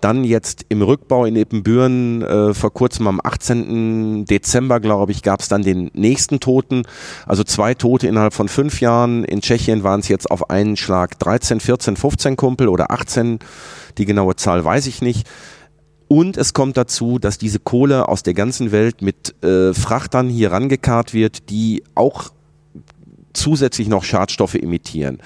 Dann jetzt im Rückbau in Epenbüren äh, vor kurzem am 18. Dezember, glaube ich, gab es dann den nächsten Toten. Also zwei Tote innerhalb von fünf Jahren. In Tschechien waren es jetzt auf einen Schlag 13, 14, 15 Kumpel oder 18. Die genaue Zahl weiß ich nicht. Und es kommt dazu, dass diese Kohle aus der ganzen Welt mit äh, Frachtern hier rangekarrt wird, die auch zusätzlich noch Schadstoffe emittieren.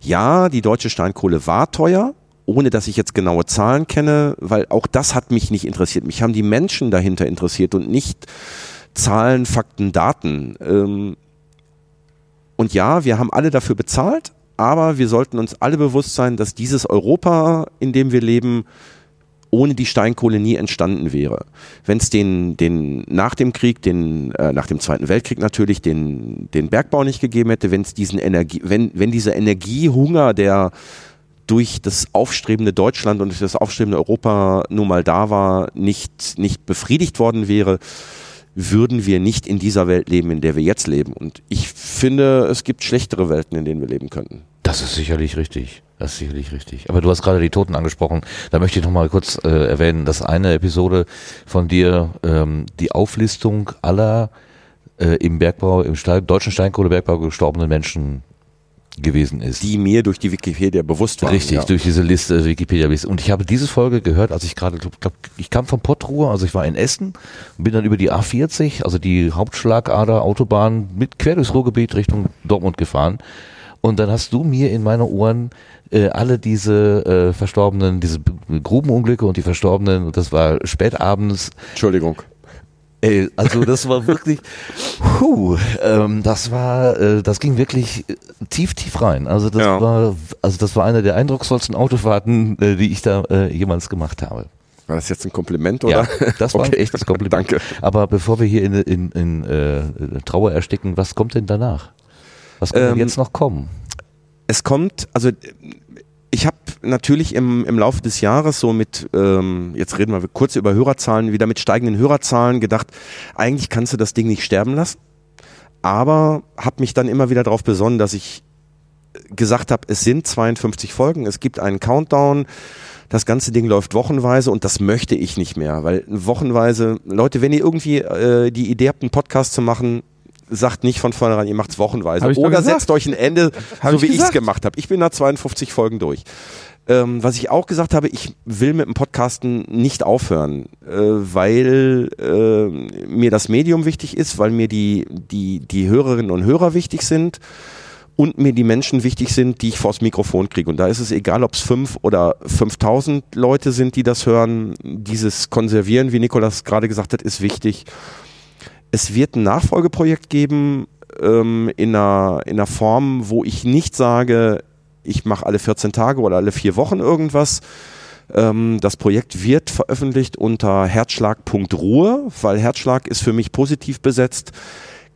Ja, die deutsche Steinkohle war teuer, ohne dass ich jetzt genaue Zahlen kenne, weil auch das hat mich nicht interessiert. Mich haben die Menschen dahinter interessiert und nicht Zahlen, Fakten, Daten. Ähm, und ja, wir haben alle dafür bezahlt, aber wir sollten uns alle bewusst sein, dass dieses Europa, in dem wir leben, ohne die Steinkohle nie entstanden wäre. Wenn es den, den nach dem Krieg, den äh, nach dem Zweiten Weltkrieg natürlich den, den Bergbau nicht gegeben hätte, wenn es diesen Energie, wenn wenn dieser Energiehunger, der durch das aufstrebende Deutschland und durch das aufstrebende Europa nun mal da war, nicht nicht befriedigt worden wäre, würden wir nicht in dieser Welt leben, in der wir jetzt leben. Und ich finde, es gibt schlechtere Welten, in denen wir leben könnten. Das ist sicherlich richtig. Das ist sicherlich richtig. Aber du hast gerade die Toten angesprochen. Da möchte ich noch mal kurz äh, erwähnen, dass eine Episode von dir ähm, die Auflistung aller äh, im Bergbau, im Stein, deutschen Steinkohlebergbau gestorbenen Menschen gewesen ist. Die mir durch die Wikipedia bewusst waren. Richtig, ja. durch diese Liste, Wikipedia-Liste. Und ich habe diese Folge gehört, als ich gerade, glaub, ich kam von Pottruhe, also ich war in Essen und bin dann über die A40, also die Hauptschlagader, Autobahn, mit quer durchs Ruhrgebiet Richtung Dortmund gefahren. Und dann hast du mir in meine Ohren äh, alle diese äh, Verstorbenen, diese Grubenunglücke und die Verstorbenen, und das war spätabends, Entschuldigung. Ey, also das war wirklich, puh, ähm, das war, äh, das ging wirklich äh, tief, tief rein. Also das Ja. war, also das war eine der eindrucksvollsten Autofahrten, äh, die ich da äh, jemals gemacht habe. War das jetzt ein Kompliment oder? Ja, das war Okay. ein echtes Kompliment. Danke. Aber bevor wir hier in, in, in äh, Trauer ersticken, was kommt denn danach? Was kann denn Ähm, jetzt noch kommen? Es kommt, also ich habe natürlich im, im Laufe des Jahres so mit, ähm, jetzt reden wir kurz über Hörerzahlen, wieder mit steigenden Hörerzahlen gedacht, eigentlich kannst du das Ding nicht sterben lassen. Aber habe mich dann immer wieder darauf besonnen, dass ich gesagt habe, es sind 52 Folgen, es gibt einen Countdown, das ganze Ding läuft wochenweise und das möchte ich nicht mehr, weil wochenweise, Leute, wenn ihr irgendwie äh, die Idee habt, einen Podcast zu machen, sagt nicht von vornherein, ihr macht's wochenweise. Ich Oder setzt euch ein Ende, Hab so ich wie ich's gesagt. gemacht habe. Ich bin nach 52 Folgen durch. Ähm, was ich auch gesagt habe, ich will mit dem Podcasten nicht aufhören, äh, weil äh, mir das Medium wichtig ist, weil mir die, die, die Hörerinnen und Hörer wichtig sind und mir die Menschen wichtig sind, die ich vors Mikrofon kriege. Und da ist es egal, ob es fünf oder 5000 Leute sind, die das hören. Dieses Konservieren, wie Nikolas gerade gesagt hat, ist wichtig. Es wird ein Nachfolgeprojekt geben ähm, in, einer, in einer Form, wo ich nicht sage, ich mache alle 14 Tage oder alle vier Wochen irgendwas. Ähm, das Projekt wird veröffentlicht unter herzschlag.ruhe, weil Herzschlag ist für mich positiv besetzt.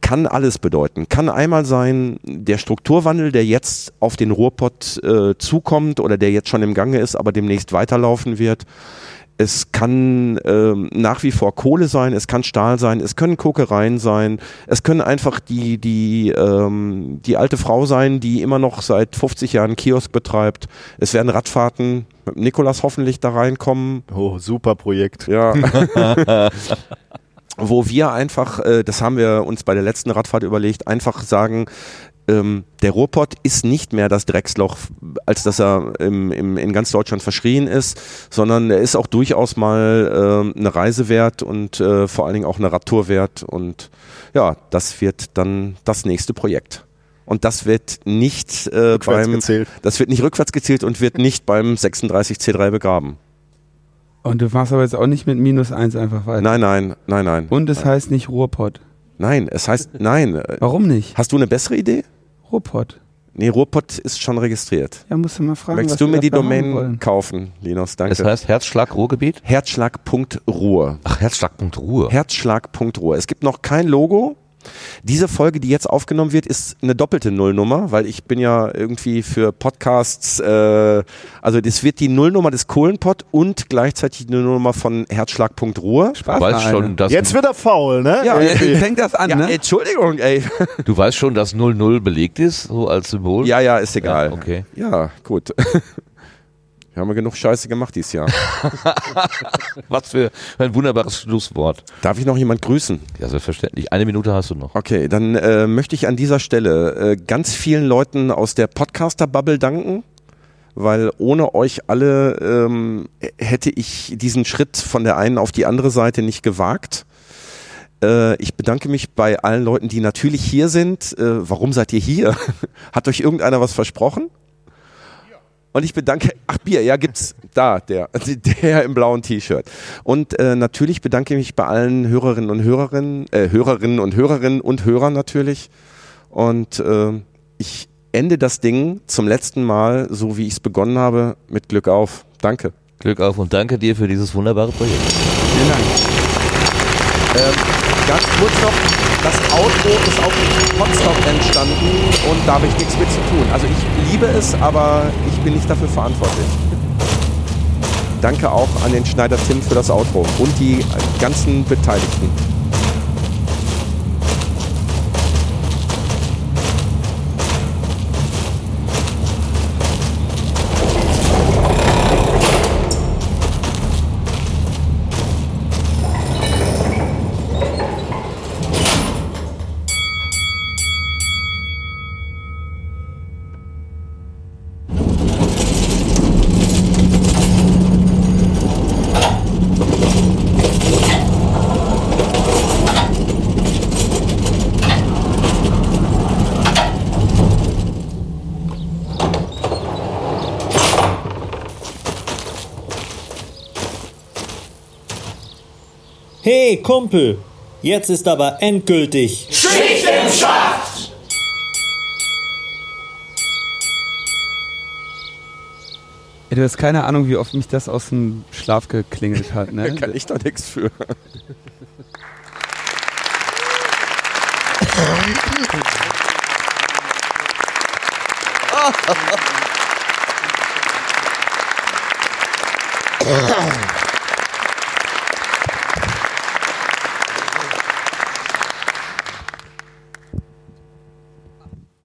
Kann alles bedeuten. Kann einmal sein, der Strukturwandel, der jetzt auf den Ruhrpott äh, zukommt oder der jetzt schon im Gange ist, aber demnächst weiterlaufen wird. Es kann ähm, nach wie vor Kohle sein, es kann Stahl sein, es können Kokereien sein, es können einfach die, die, ähm, die alte Frau sein, die immer noch seit 50 Jahren Kiosk betreibt. Es werden Radfahrten mit Nikolas hoffentlich da reinkommen. Oh, super Projekt. Ja. [laughs] Wo wir einfach, äh, das haben wir uns bei der letzten Radfahrt überlegt, einfach sagen, ähm, der Ruhrpott ist nicht mehr das Drecksloch, als dass er im, im, in ganz Deutschland verschrien ist, sondern er ist auch durchaus mal äh, eine Reise wert und äh, vor allen Dingen auch eine Radtour wert. Und ja, das wird dann das nächste Projekt. Und das wird nicht äh, Rückwärts beim, gezählt. das wird nicht rückwärts gezählt und wird nicht beim 36C3 begraben. Und du machst aber jetzt auch nicht mit minus eins einfach weiter. Nein, nein, nein, nein. Und es heißt nicht Ruhrpott. Nein, es heißt, nein. Warum nicht? Hast du eine bessere Idee? Ruhrpott. Nee, Ruhrpott ist schon registriert. Ja, musst du mal fragen. Möchtest was du mir die Domain kaufen, Linus? Danke. Das heißt Herzschlag Ruhrgebiet? Herzschlag.ruhr. Ach, Herzschlag.ruhe. Herzschlag.ruhr. Es gibt noch kein Logo. Diese Folge, die jetzt aufgenommen wird, ist eine doppelte Nullnummer, weil ich bin ja irgendwie für Podcasts, äh, also das wird die Nullnummer des Kohlenpott und gleichzeitig die Nullnummer von Herzschlag.ruhr. Spaß Du weißt schon, dass, Jetzt wird er faul, ne? Ja, Irgendwie. Fängt das an, Ja, ne? Entschuldigung, ey. du weißt schon, dass 00 belegt ist, so als Symbol? Ja, ja, ist egal. Ja, okay. Ja, gut. Wir haben ja genug Scheiße gemacht dieses Jahr. [laughs] Was für ein wunderbares Schlusswort. Darf ich noch jemand grüßen? Ja, selbstverständlich. Eine Minute hast du noch. Okay, dann äh, möchte ich an dieser Stelle äh, ganz vielen Leuten aus der Podcaster-Bubble danken, weil ohne euch alle ähm, hätte ich diesen Schritt von der einen auf die andere Seite nicht gewagt. Äh, ich bedanke mich bei allen Leuten, die natürlich hier sind. Äh, warum seid ihr hier? [laughs] Hat euch irgendeiner was versprochen? Und ich bedanke, ach Bier, ja gibt's da, der, [laughs] der im blauen T-Shirt. Und äh, natürlich bedanke ich mich bei allen Hörerinnen und Hörerinnen, äh, Hörerinnen und Hörerinnen und Hörern natürlich. Und äh, ich ende das Ding zum letzten Mal, so wie ich es begonnen habe, mit Glück auf. Danke. Glück auf und danke dir für dieses wunderbare Projekt. Vielen Dank. Ähm, ganz kurz noch, das Outro ist auch in Potsdam entstanden und da habe ich nichts mit zu tun. Also ich liebe es, aber ich bin nicht dafür verantwortlich. Danke auch an den Schneider Tim für das Outro und die ganzen Beteiligten. Kumpel, jetzt ist aber endgültig. Ey, du hast keine Ahnung, wie oft mich das aus dem Schlaf geklingelt hat, ne? [laughs] Kann ich da nichts für. [laughs]